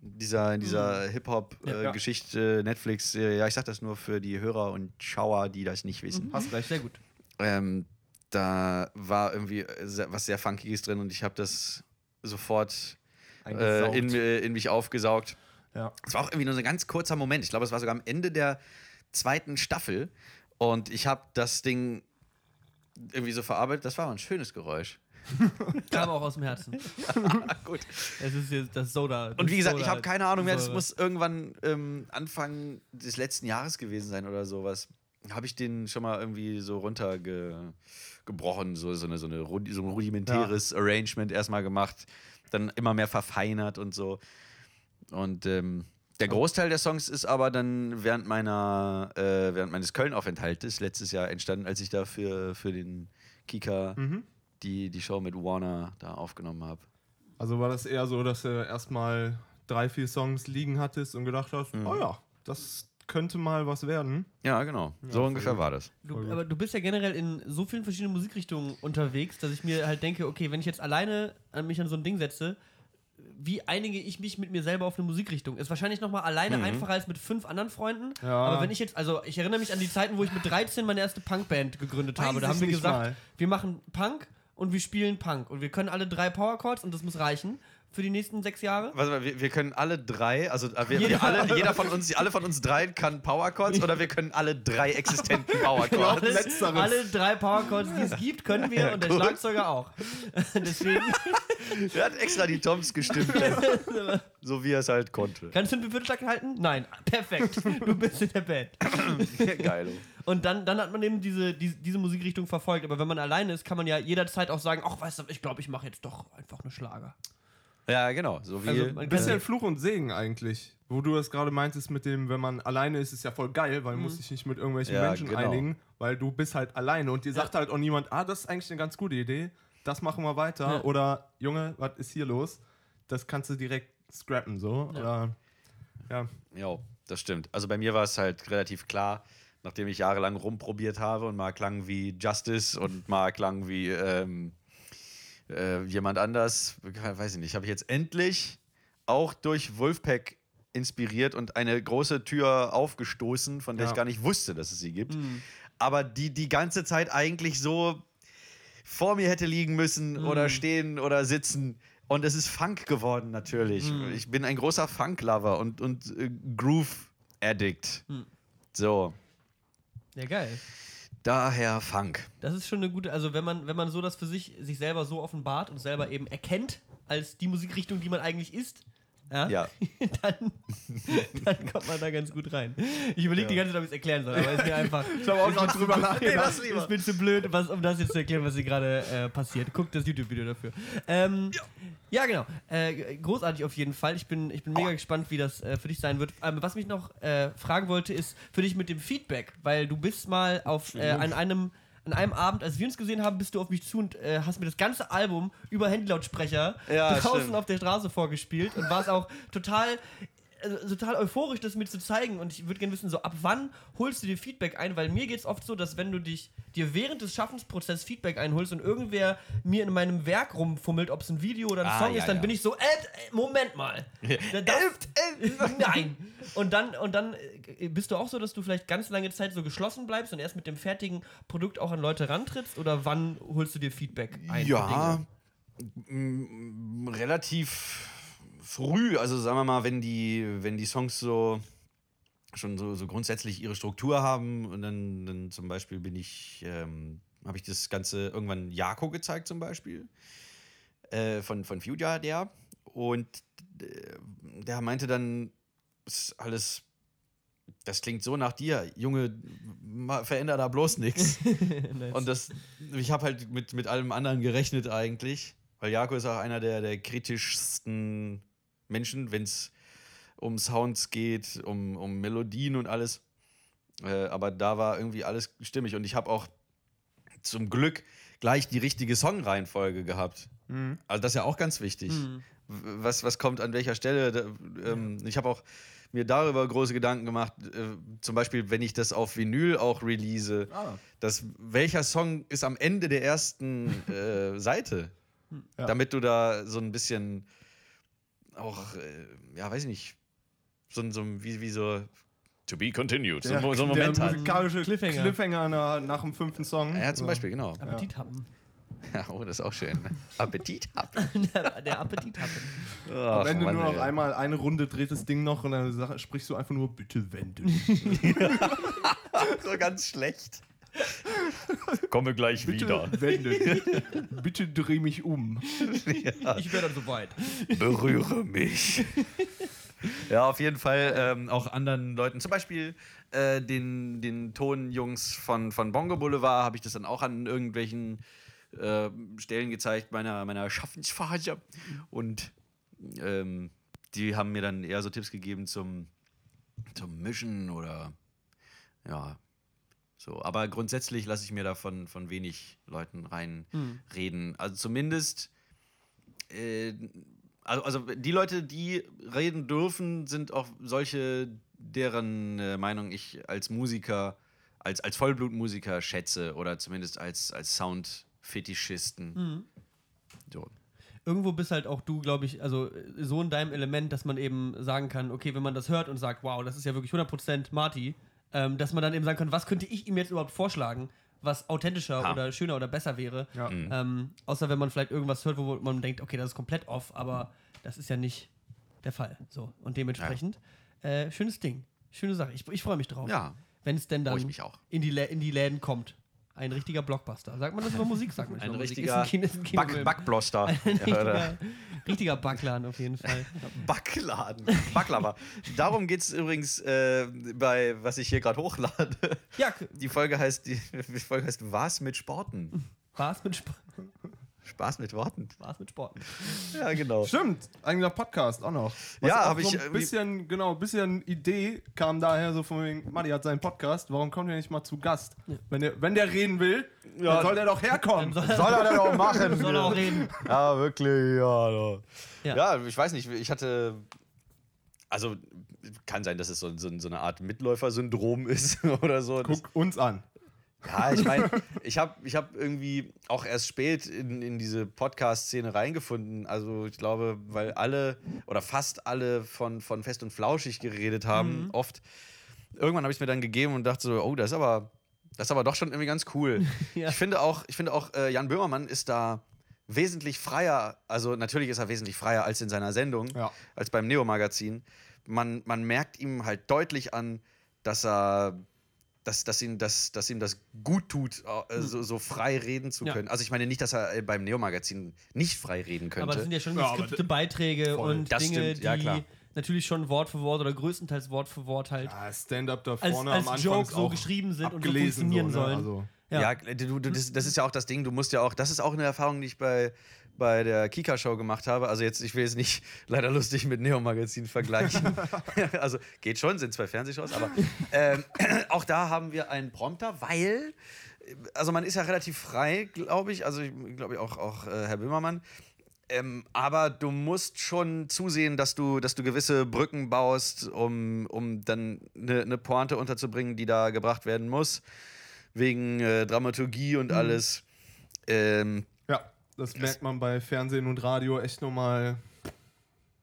Dieser, in dieser Ja, ja. Hip-Hop-Geschichte, Netflix. Äh, ja, ich sag das nur für die Hörer und Schauer, die das nicht wissen. Hast recht. Sehr gut. Ähm, da war irgendwie äh, was sehr Funkiges drin und ich habe das sofort äh, in, in mich aufgesaugt. Ja. Es war auch irgendwie nur so ein ganz kurzer Moment. Ich glaube, es war sogar am Ende der zweiten Staffel und ich habe das Ding irgendwie so verarbeitet. Das war ein schönes Geräusch. Kam auch aus dem Herzen. Ah, gut. Es ist jetzt das Soda. Und das wie gesagt, Soda- ich habe keine Ahnung mehr. Das muss irgendwann ähm, Anfang des letzten Jahres gewesen sein oder sowas. Habe ich den schon mal irgendwie so runtergebrochen, so, so, eine, so, eine, so ein rudimentäres Arrangement erstmal gemacht, dann immer mehr verfeinert und so. Und ähm, der Großteil der Songs ist aber dann während meiner, äh, während meines Köln-Aufenthaltes letztes Jahr entstanden, als ich da für, für den Kika Mhm. die, die Show mit Warner da aufgenommen habe. Also war das eher so, dass du erstmal drei, vier Songs liegen hattest und gedacht hast, Mhm. oh ja, das könnte mal was werden. Ja, genau. so ungefähr war das. Du, aber du bist ja generell in so vielen verschiedenen Musikrichtungen unterwegs, dass ich mir halt denke, okay, wenn ich jetzt alleine an mich an so ein Ding setze, wie einige ich mich mit mir selber auf eine Musikrichtung? Ist wahrscheinlich nochmal alleine Mhm. einfacher als mit fünf anderen Freunden. Ja. Aber wenn ich jetzt, also ich erinnere mich an die Zeiten, wo ich mit 13 meine erste Punkband gegründet Weiß habe. Da haben wir gesagt, mal. wir machen Punk und wir spielen Punk. Und wir können alle drei Powerchords und das muss reichen für die nächsten sechs Jahre. Warte mal, wir, wir können alle drei, also äh, wir, Jeder. wir alle, jeder von uns, alle von uns drei kann Power Chords oder wir können alle drei existenten Power Chords. Alle, Letzteres. alle drei Powerchords, die es gibt, können wir und der Gut. Schlagzeuger auch. Deswegen Er hat extra die Toms gestimmt, so wie er es halt konnte. kannst du einen Viertelschlag halten? Nein, perfekt. Du bist in der Band. Geil. Und dann, dann hat man eben diese, diese, diese Musikrichtung verfolgt. Aber wenn man alleine ist, kann man ja jederzeit auch sagen, ach, weißt du, ich glaube, ich mache jetzt doch einfach eine Schlager. Ja, genau. So wie. Also, kann- Bisschen Fluch und Segen eigentlich. Wo du das gerade meintest mit dem, wenn man alleine ist, ist ja voll geil, weil du musst dich nicht mit irgendwelchen Ja, Menschen genau. einigen, weil du bist halt alleine und dir sagt halt auch niemand, ah, das ist eigentlich eine ganz gute Idee, das machen wir weiter. Ja. Oder, Junge, was ist hier los? Das kannst du direkt scrappen, so. Oder, ja. Ja, das stimmt. Also bei mir war es halt relativ klar, nachdem ich jahrelang rumprobiert habe und mal klang wie Justice und mal klang wie ähm, äh, jemand anders, weiß ich nicht, habe ich jetzt endlich auch durch Wolfpack inspiriert und eine große Tür aufgestoßen, von der Ja. ich gar nicht wusste, dass es sie gibt. Aber die die ganze Zeit eigentlich so vor mir hätte liegen müssen oder stehen oder sitzen. Und es ist Funk geworden, natürlich. Ich bin ein großer Funk-Lover und, und äh, Groove-Addict. So, Ja, geil. Daher Funk. Das ist schon eine gute, also wenn man, wenn man so das für sich, sich selber so offenbart und selber eben erkennt, als die Musikrichtung, die man eigentlich ist, ja, Ja. dann, dann kommt man da ganz gut rein. Ich überlege die ganze Zeit, ob ich es erklären soll, aber ist mir einfach. Ich habe auch gerade drüber nachgedacht. Ich bin zu blöd, was, um das jetzt zu erklären, was hier gerade äh, passiert. Guckt das YouTube-Video dafür. Ähm, ja. genau. Äh, großartig auf jeden Fall. Ich bin, ich bin mega gespannt, wie das äh, für dich sein wird. Ähm, was mich noch äh, fragen wollte, ist für dich mit dem Feedback, weil du bist mal auf äh, an einem an einem Abend, als wir uns gesehen haben, bist du auf mich zu und äh, hast mir das ganze Album über Handylautsprecher Ja, draußen stimmt. auf der Straße vorgespielt und warst auch total also, total euphorisch, das mir zu zeigen. Und ich würde gerne wissen, so ab wann holst du dir Feedback ein? Weil mir geht es oft so, dass wenn du dich dir während des Schaffensprozesses Feedback einholst und irgendwer mir in meinem Werk rumfummelt, ob es ein Video oder ein Ah, Song ja, ist, dann ja. bin ich so, äh, äh, Moment mal. Das, nein. Und dann, und dann äh, bist du auch so, dass du vielleicht ganz lange Zeit so geschlossen bleibst und erst mit dem fertigen Produkt auch an Leute rantrittst? Oder wann holst du dir Feedback ein? Ja, relativ früh. Also sagen wir mal, wenn die, wenn die Songs so schon so, so grundsätzlich ihre Struktur haben und dann, dann zum Beispiel bin ich, ähm, habe ich das Ganze irgendwann Jako gezeigt zum Beispiel äh, von, von Future, der und äh, der meinte dann, ist alles, das klingt so nach dir, Junge, veränder da bloß nichts. Nice. Und das, ich habe halt mit, mit allem anderen gerechnet eigentlich, weil Jako ist auch einer der, der kritischsten Menschen, wenn es um Sounds geht, um, um Melodien und alles. Äh, aber da war irgendwie alles stimmig und ich habe auch zum Glück gleich die richtige Songreihenfolge gehabt. Also das ist ja auch ganz wichtig. Mhm. Was, was kommt an welcher Stelle? Da, ähm, Ich habe auch mir darüber große Gedanken gemacht, äh, zum Beispiel, wenn ich das auf Vinyl auch release, Ah. dass, welcher Song ist am Ende der ersten äh, Seite? Ja. Damit du da so ein bisschen auch, äh, ja, weiß ich nicht, so, ein- so ein- wie, wie so to be continued, so, Der, ein- so ein Moment der hat. musikalische Cliffhanger. Cliffhanger, nach, nach dem fünften Song. Ja, zum So. Beispiel, genau. Appetit haben. Ja, oh, das ist auch schön. ne? Appetit habt. der, der Appetit haben. Am Ende nur noch einmal eine Runde dreht das Ding noch und dann sprichst du einfach nur, bitte wende. so ganz schlecht. Komme gleich Bitte wende. bitte dreh mich um. Ich wäre dann soweit. Berühre mich. ja, auf jeden Fall ähm, auch anderen Leuten. Zum Beispiel äh, den, den Tonjungs von, von Bongo Boulevard habe ich das dann auch an irgendwelchen äh, Stellen gezeigt, meiner, meiner Schaffensphase. Und ähm, die haben mir dann eher so Tipps gegeben zum, zum Mischen oder ja. So, aber grundsätzlich lasse ich mir da von, wenig Leuten reinreden. Also zumindest äh, also, also die Leute, die reden dürfen, sind auch solche, deren äh, Meinung ich als Musiker, als, als Vollblutmusiker schätze oder zumindest als, als Sound-Fetischisten. So. Irgendwo bist halt auch du, glaube ich, also so in deinem Element, dass man eben sagen kann, okay, wenn man das hört und sagt, wow, das ist ja wirklich 100% Marty, ähm, dass man dann eben sagen kann, was könnte ich ihm jetzt überhaupt vorschlagen, was authentischer Ha. oder schöner oder besser wäre. Ja. Ähm, außer wenn man vielleicht irgendwas hört, wo man denkt, okay, das ist komplett off, aber das ist ja nicht der Fall. So, und dementsprechend, äh, schönes Ding. Schöne Sache. Ich, ich freue mich drauf. Ja, Wenn es denn dann ich mich auch. In, die Lä- in die Läden kommt. Ein richtiger Blockbuster. Sagt man das über Musik? Sagt man ein über Musik. richtiger Ist ein Kino- ist ein. Backbloster. Ein richtiger, richtiger Backladen auf jeden Fall. Backladen. Backlava. Darum geht es übrigens äh, bei, was ich hier gerade hochlade. Ja, Die Folge heißt, die, die Folge heißt Was mit Sporten? Spaß mit, Sp Spaß mit Worten. Spaß mit Sporten. Ja, genau. Stimmt, eigener Podcast auch noch. Ja, auch hab ich So ein irgendwie- bisschen, genau, ein bisschen Idee kam daher so von wegen, Matti hat seinen Podcast, warum kommt er nicht mal zu Gast? Wenn, der, wenn der reden will, Ja. dann soll der doch herkommen. Soll Soll er denn auch machen? Soll er auch reden. Ja, wirklich, ja. Ja. Ja, ich weiß nicht, ich hatte. Also, kann sein, dass es so, so, so eine Art Mitläufersyndrom ist oder so. Guck uns an. Ja, ich meine, ich habe ich hab irgendwie auch erst spät in, in diese Podcast-Szene reingefunden. Also, ich glaube, weil alle oder fast alle von, von Fest und Flauschig geredet haben, oft. Irgendwann habe ich es mir dann gegeben und dachte so, oh, das ist aber, das ist aber doch schon irgendwie ganz cool. Ja. Ich finde auch, ich finde auch, äh, Jan Böhmermann ist da wesentlich freier, also natürlich ist er wesentlich freier als in seiner Sendung, Ja. als beim Neo-Magazin. Man, man merkt ihm halt deutlich an, dass er, dass, dass, ihm, das, dass ihm das gut tut, äh, so, so frei reden zu Ja. können. Also ich meine nicht, dass er äh, beim Neo-Magazin nicht frei reden könnte. Aber das sind ja schon Ja, geskriptete Beiträge voll. und Das Dinge, stimmt, ja, die klar. natürlich schon Wort für Wort oder größtenteils Wort für Wort halt Ja, Stand-up da als, vorne als am Anfang Joke so geschrieben sind und so funktionieren so, ne? sollen. Also, Ja. Ja, du, du, das, das ist ja auch das Ding, du musst ja auch, das ist auch eine Erfahrung, die ich bei, bei der Kika-Show gemacht habe. Also jetzt, ich will jetzt nicht leider lustig mit Neo-Magazin vergleichen. also geht schon, sind zwei Fernsehshows, aber ähm, auch da haben wir einen Prompter, weil, also man ist ja relativ frei, glaube ich, also ich glaube auch, auch äh, Herr Böhmermann. Ähm, aber du musst schon zusehen, dass du, dass du gewisse Brücken baust, um, um dann eine ne Pointe unterzubringen, die da gebracht werden muss. Wegen äh, Dramaturgie und alles. Ähm, das merkt man bei Fernsehen und Radio echt nochmal.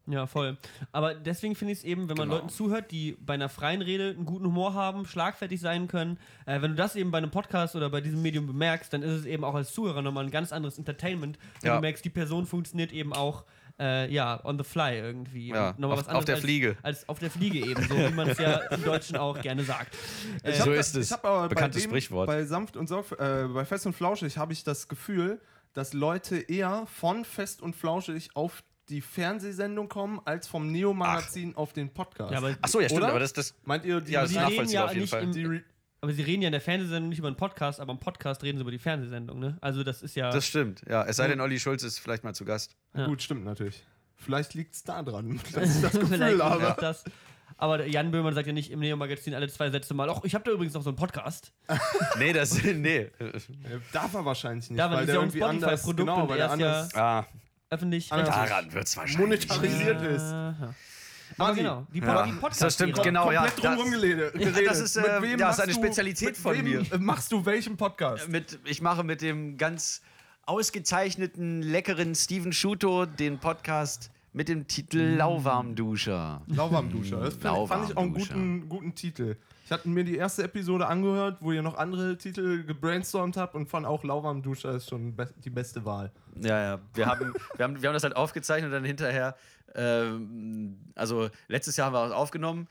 Ja, voll. Aber deswegen finde ich es eben, wenn man Genau. Leuten zuhört, die bei einer freien Rede einen guten Humor haben, schlagfertig sein können, äh, wenn du das eben bei einem Podcast oder bei diesem Medium bemerkst, dann ist es eben auch als Zuhörer nochmal ein ganz anderes Entertainment. Wenn Ja. du merkst, die Person funktioniert eben auch, äh, ja, on the fly irgendwie. Ja, auf- was auf der anderes Fliege. Als, als auf der Fliege eben, so wie man es ja im Deutschen auch gerne sagt. Äh, So ist das- es. Ich hab aber Bekanntes bei dem, Sprichwort. Bei sanft und sorg, äh, bei fest und flauschig habe ich das Gefühl, dass Leute eher von fest und flauschig auf die Fernsehsendung kommen, als vom Neo-Magazin auf den Podcast. ja, aber, ach so, ja, stimmt, Oder? aber das, das Meint ihr, die, Ja, das sie ist reden ja auf jeden nicht Fall. im, aber sie reden ja in der Fernsehsendung nicht über einen Podcast, aber im Podcast reden sie über die Fernsehsendung, ne? Also das ist ja. Das stimmt, ja. Es sei denn, Olli Schulz ist vielleicht mal zu Gast. Ja. Gut, stimmt natürlich. Vielleicht liegt es da dran, dass ich das Gefühl Vielleicht habe. ist das. Aber Jan Böhmermann sagt ja nicht im Neo-Magazin alle zwei Sätze mal, ach, ich habe da übrigens noch so einen Podcast. Nee, das, nee. Darf er wahrscheinlich nicht, Darf er weil nicht, der ja ein irgendwie anders, Spotify-Produkt genau, und weil er der ist ja- anders Ah, Öffentlich. Anders- daran wird es wahrscheinlich. monetarisiert ist. Aber Masi, genau, die, Ja, die Podcast. das stimmt, genau, ja. Komplett drum das- ist, äh, ja, machst ist eine du- Spezialität mit von wem mir. Machst du welchen Podcast? Mit, ich mache mit dem ganz ausgezeichneten, leckeren Steven Schuto den Podcast mit dem Titel Lauwarmduscher. Lauwarmduscher. Das find, fand ich auch einen guten, guten Titel. Ich hatte mir die erste Episode angehört, wo ihr noch andere Titel gebrainstormt habt und fand auch Lauwarmduscher ist schon be die beste Wahl. Ja, ja. Wir haben, wir haben, wir haben das halt aufgezeichnet und dann hinterher, ähm, also letztes Jahr haben wir es aufgenommen.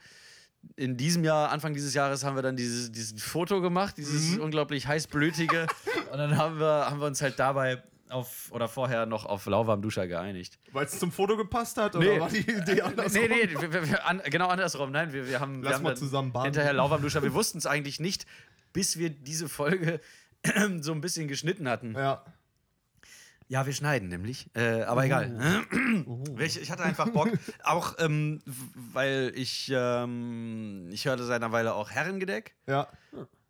In diesem Jahr, Anfang dieses Jahres, haben wir dann dieses, dieses Foto gemacht, dieses unglaublich heißblütige. und dann haben wir, haben wir uns halt dabei auf, oder vorher noch auf Lauwarmduscher geeinigt. Weil es zum Foto gepasst hat oder Nee. war die Idee anders? Nee, nee, wir, wir, wir, an, genau andersrum. Nein, wir, wir haben, wir Lass haben mal zusammen baden. hinterher Lauwarmduscher. Wir wussten es eigentlich nicht, bis wir diese Folge so ein bisschen geschnitten hatten. Ja. Ja, wir schneiden nämlich. Äh, aber egal. Ich, ich hatte einfach Bock. auch ähm, weil ich, ähm, ich hörte seit einer Weile auch Herrengedeck. Ja.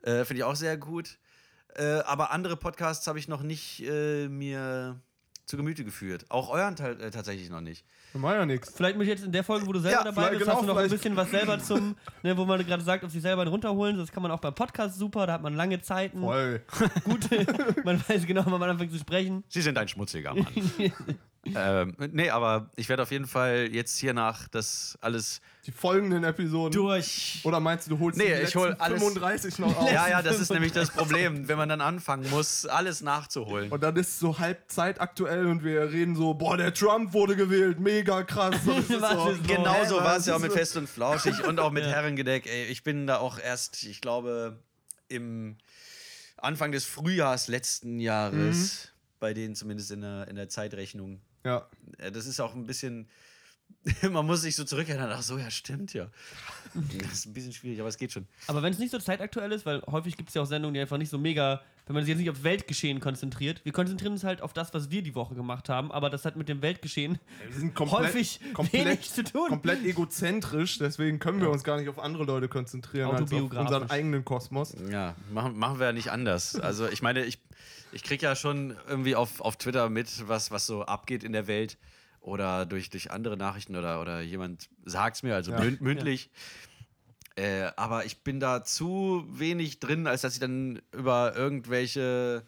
Äh, Finde ich auch sehr gut. Äh, aber andere Podcasts habe ich noch nicht äh, mir zu Gemüte geführt. Auch euren Teil äh, tatsächlich noch nicht. War ja nix. Vielleicht mich jetzt in der Folge, wo du selber Ja, dabei bist, genau, hast du noch ein bisschen was selber zum, ne, wo man gerade sagt, auf sich selber runterholen. Das kann man auch beim Podcast super, da hat man lange Zeiten, Voll. gute, man weiß genau, wann man anfängt zu sprechen. Sie sind ein schmutziger Mann. ähm, nee, aber ich werde auf jeden Fall jetzt hier nach das alles Die folgenden Episoden. durch. Oder meinst du, du holst Nee, die ich hol alles- 35 noch auf? Ja, ja, das ist nämlich das Problem, wenn man dann anfangen muss, alles nachzuholen. Und dann ist es so halb zeitaktuell und wir reden so, boah, der Trump wurde gewählt, mega krass. Ist so, ist Genau so war es ja auch mit Fest und Flauschig und auch mit Herrengedeck. Ey, ich bin da auch erst, ich glaube, im Anfang des Frühjahrs letzten Jahres, bei denen zumindest in der, in der Zeitrechnung. Ja. Äh, Das ist auch ein bisschen, man muss sich so zurückerinnern, ach so, ja, stimmt ja. Das ist ein bisschen schwierig, aber es geht schon. Aber wenn es nicht so zeitaktuell ist, weil häufig gibt es ja auch Sendungen, die einfach nicht so mega, wenn man sich jetzt nicht aufs Weltgeschehen konzentriert. Wir konzentrieren uns halt auf das, was wir die Woche gemacht haben, aber das hat mit dem Weltgeschehen Wir sind komplett, häufig komplett, wenig zu tun. komplett egozentrisch, deswegen können wir uns gar nicht auf andere Leute konzentrieren als auf Autobiografisch. unseren eigenen Kosmos. Ja, machen, machen wir ja nicht anders. Also ich meine, ich, ich kriege ja schon irgendwie auf, auf Twitter mit, was, was so abgeht in der Welt oder durch, durch andere Nachrichten oder, oder jemand sagt es mir, also Ja. münd, mündlich. Äh, aber ich bin da zu wenig drin, als dass ich dann über irgendwelche,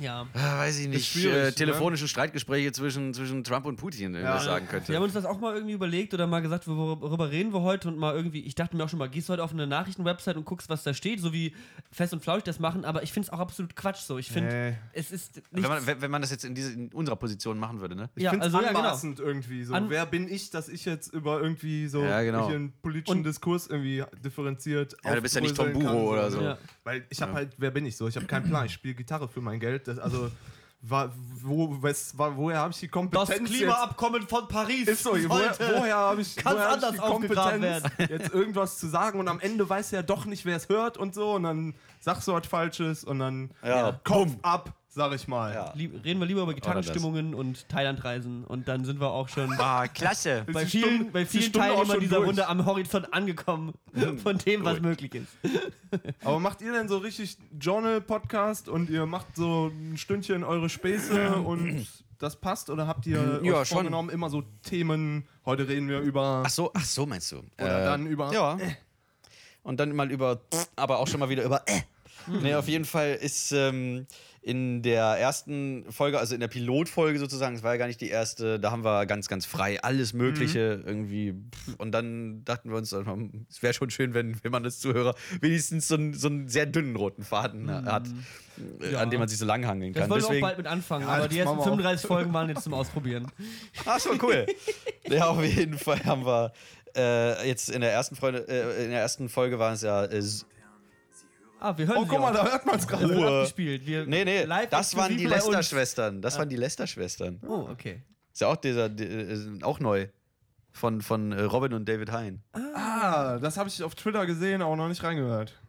Ja. äh, weiß ich nicht, äh, ne? telefonischen Streitgespräche zwischen, zwischen Trump und Putin irgendwas sagen Wir haben könnte. uns das auch mal irgendwie überlegt oder mal gesagt, wor- worüber reden wir heute und mal irgendwie, ich dachte mir auch schon mal, gehst du heute auf eine Nachrichtenwebsite und guckst, was da steht, so wie Fest und Flauschig das machen, aber ich finde es auch absolut Quatsch so. Ich finde, Nee. es ist Wenn man, wenn wenn man das jetzt in, diese, in unserer Position machen würde, ne? Ich Ja, finde es also, ja, genau. anmaßend irgendwie. So, An- wer bin ich, dass ich jetzt über irgendwie so Ja, genau. einen politischen Und- Diskurs irgendwie differenziert Ja, du bist ja nicht Tom Buro oder so. Ja. Weil ich habe halt, wer bin ich so? Ich habe keinen Plan. Ich spiele Gitarre für mein Geld. Das, also, wa- wo, was, wa- woher habe ich die Kompetenz? Klimaabkommen von Paris. Jetzt? Ist so, woher, woher habe ich, Ganz woher hab ich die Kompetenz, jetzt irgendwas zu sagen und am Ende weiß ja doch nicht, wer es hört und so und dann sagst du was Falsches und dann Ja, Kopf ab. Sag ich mal. Ja. Lieb, reden wir lieber über Gitarrenstimmungen und Thailandreisen und dann sind wir auch schon Ah, klasse. bei vielen, bei vielen Teilnehmern schon dieser durch? Runde am Horizont angekommen von dem, was möglich ist. Aber macht ihr denn so richtig Journal-Podcast und ihr macht so ein Stündchen eure Späße und das passt? Oder habt ihr Ja, euch schon. vorgenommen, immer so Themen, heute reden wir über... Ach so, ach so meinst du. Oder Äh, dann über- Ja. Und dann mal über, aber auch schon mal wieder über. Äh. Nee, auf jeden Fall ist ähm, in der ersten Folge, also in der Pilotfolge sozusagen, es war ja gar nicht die erste, da haben wir ganz, ganz frei alles Mögliche irgendwie. pff, Und dann dachten wir uns, äh, es wäre schon schön, wenn, wenn man als Zuhörer wenigstens so einen, so einen sehr dünnen roten Faden äh, hat, äh, Ja. an dem man sich so langhangeln Das kann. wollen wir auch Deswegen, bald mit anfangen, Ja, aber das die ersten machen wir auch. 35 Folgen waren jetzt zum Ausprobieren. Ach so, cool. ja, auf jeden Fall haben wir äh, jetzt in der ersten Folge, äh, in der ersten Folge waren es ja äh, Ah, wir hören Oh, guck mal, auch. da hört man es gerade. wird Ruhe. abgespielt. Wir Nee, nee, live das waren die. Lester-Schwestern. Das waren die Lester-Schwestern. Oh, okay. Ist ja auch dieser, die, äh, auch neu. Von, von äh, Robin und David Hein. Ah, das habe ich auf Twitter gesehen, aber noch nicht reingehört.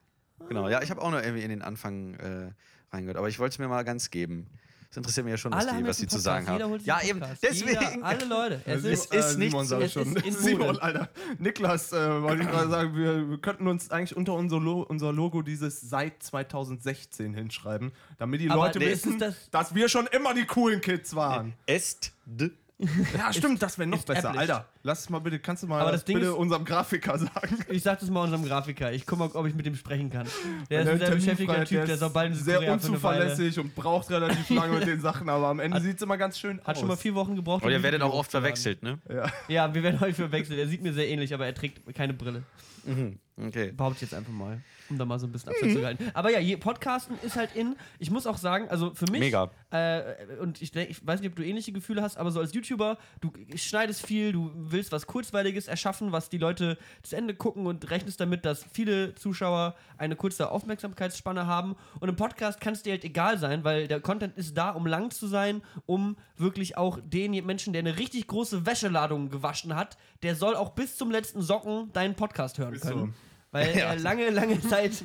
Genau, ja, ich habe auch noch irgendwie in den Anfang äh, reingehört, aber ich wollte es mir mal ganz geben. Das interessiert mich ja schon, was Alle die, haben was die zu sagen haben. Ja, eben, deswegen. Jeder, alle Leute. Es Simon- ist, es ist nicht Simon, so- sag ich schon. Simon. Alter. Niklas, äh, wollte ich gerade sagen, wir, wir könnten uns eigentlich unter unser, Lo unser Logo dieses seit 2016 hinschreiben, damit die Aber Leute nee, wissen, das- dass wir schon immer die coolen Kids waren. Est d. Ja, stimmt, das wäre noch besser. established. Alter, lass es mal bitte, kannst du mal Aber das Ding bitte ist- unserem Grafiker sagen. ich sag das mal unserem Grafiker. Ich guck mal, ob ich mit dem sprechen kann. Der ist Der ein sehr beschäftigter Typ, der ist soll bald sehr unzuverlässig und braucht relativ lange mit den Sachen, aber am Ende sieht es immer ganz schön Hat aus. schon mal vier Wochen gebraucht. Und um ihr werdet auch oft verwechselt, ne? Ja, wir werden häufig verwechselt. Er sieht mir sehr ähnlich, aber er trägt keine Brille. Mhm. Okay. Behaupte ich jetzt einfach mal, um da mal so ein bisschen Abstand zu halten. Aber ja, je- Podcasten ist halt in. Ich muss auch sagen, also für mich. Mega. Äh, und ich, ich weiß nicht, ob du ähnliche Gefühle hast, aber so als YouTuber, du schneidest viel, du willst was Kurzweiliges erschaffen, was die Leute zu Ende gucken und rechnest damit, dass viele Zuschauer eine kurze Aufmerksamkeitsspanne haben. Und im Podcast kann es dir halt egal sein, weil der Content ist da, um lang zu sein, um wirklich auch den Menschen, der eine richtig große Wäscheladung gewaschen hat, der soll auch bis zum letzten Socken deinen Podcast hören Ist so. Weil er lange, lange Zeit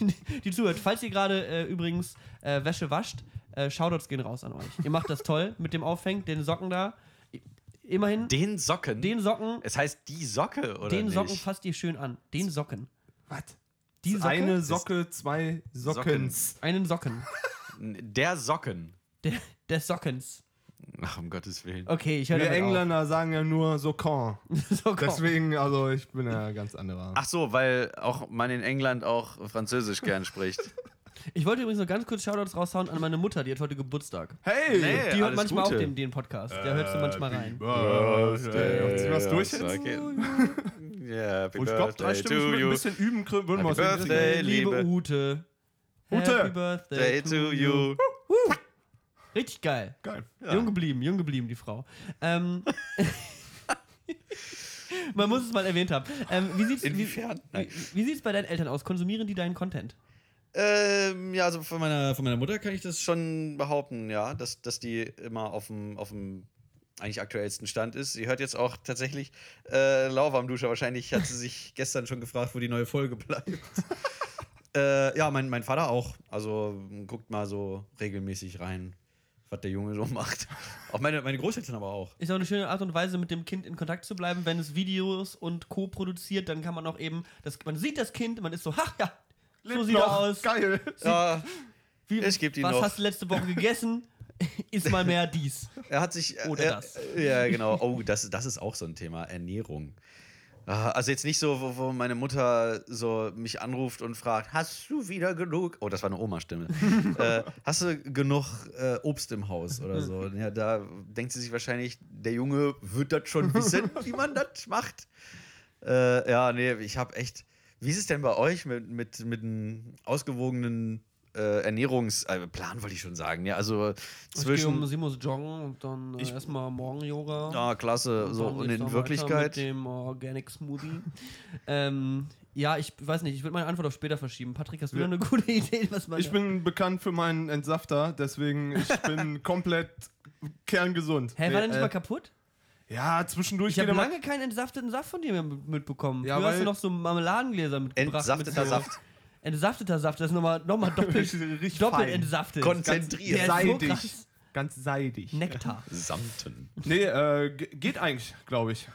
die zuhört. Falls ihr gerade äh, übrigens äh, Wäsche wascht, äh, Shoutouts gehen raus an euch. Ihr macht das toll mit dem Aufhängen, den Socken da. Immerhin, den, Den Socken? Socken, es heißt die Socke, oder den nicht? Socken fasst ihr schön an. Den Socken. Was? Die Socke? Eine Socke, zwei Sockens. Einen Socken. Der Socken. Der, des Sockens. Ach, um Gottes Willen. Okay, ich höre Wir Engländer sagen ja nur Socken. auf. So, komm. Deswegen, also ich bin ja ganz anderer. Ach so, weil auch man in England auch Französisch gern spricht. Ich wollte übrigens noch ganz kurz Shoutouts raushauen an meine Mutter, die hat heute Geburtstag. Hey! Nee. Die hört manchmal Gute. auch den, den Podcast. Der hört sie manchmal rein. Birthday. Zieh was durch jetzt? Okay. Ja, happy Und ich glaube, drei Stimmen mit ein you. bisschen üben würden wir. Liebe. Ute. Ute. Happy Birthday Day to you. Richtig geil. Geil. Jung geblieben, jung geblieben, die Frau. Ähm, man muss es mal erwähnt haben. Ähm, wie Inwiefern? Nein. wie, wie sieht's bei deinen Eltern aus? Konsumieren die deinen Content? Ähm, ja, also von meiner, von meiner Mutter kann ich das schon behaupten, ja, dass, dass die immer auf dem, auf dem eigentlich aktuellsten Stand ist. Sie hört jetzt auch tatsächlich äh, Lauwarmduscher. Wahrscheinlich hat sie sich gestern schon gefragt, wo die neue Folge bleibt. äh, ja, mein, mein Vater auch. Also guckt mal so regelmäßig rein, was der Junge so macht. Auch meine, meine Großeltern aber auch. Ist auch eine schöne Art und Weise, mit dem Kind in Kontakt zu bleiben. Wenn es Videos und Co. produziert, dann kann man auch eben, das, man sieht das Kind, man ist so, ha, ja, so Lebt sieht er noch. aus. Geil. Ja, Wie, Es gibt ihn was noch. hast du letzte Woche gegessen? Ist mal mehr dies. Er hat sich. Oder er, das. Ja, genau. Oh, das, das ist auch so ein Thema. Ernährung. Also jetzt nicht so, wo, wo meine Mutter so mich anruft und fragt, hast du wieder genug? Oh, das war eine Oma-Stimme. äh, hast du genug äh, Obst im Haus oder so? Ja, da denkt sie sich wahrscheinlich, der Junge wird das schon wissen, wie man das macht. Äh, ja, nee, ich habe echt. Wie ist es denn bei euch mit, mit, mit einem ausgewogenen äh, Ernährungsplan, wollte ich schon sagen? Ja, also Ich gehe zwischen. um 7 Uhr joggen und dann äh, erstmal Morgen-Yoga. Ja, klasse. So, dann und in Wirklichkeit. Mit dem Organic Smoothie. ähm, ja, ich weiß nicht, ich würde meine Antwort auf später verschieben. Patrick, hast du da eine gute Idee, was man. Ich bin bekannt für meinen Entsafter, deswegen ich bin komplett kerngesund. Hä, war der nicht äh, mal kaputt? Ja, zwischendurch Ich habe lange keinen entsafteten Saft von dir mehr mitbekommen. Ja, Früher hast du noch so Marmeladengläser mitgebracht. Entsafteter mit so, Saft. Entsafteter Saft, das ist nochmal noch mal doppelt, Richtig doppelt fein. entsaftet. Konzentriert. Der ist so Seidig. krass. Ganz seidig. Nektar. Samten. Nee, äh, ge- geht eigentlich, glaube ich.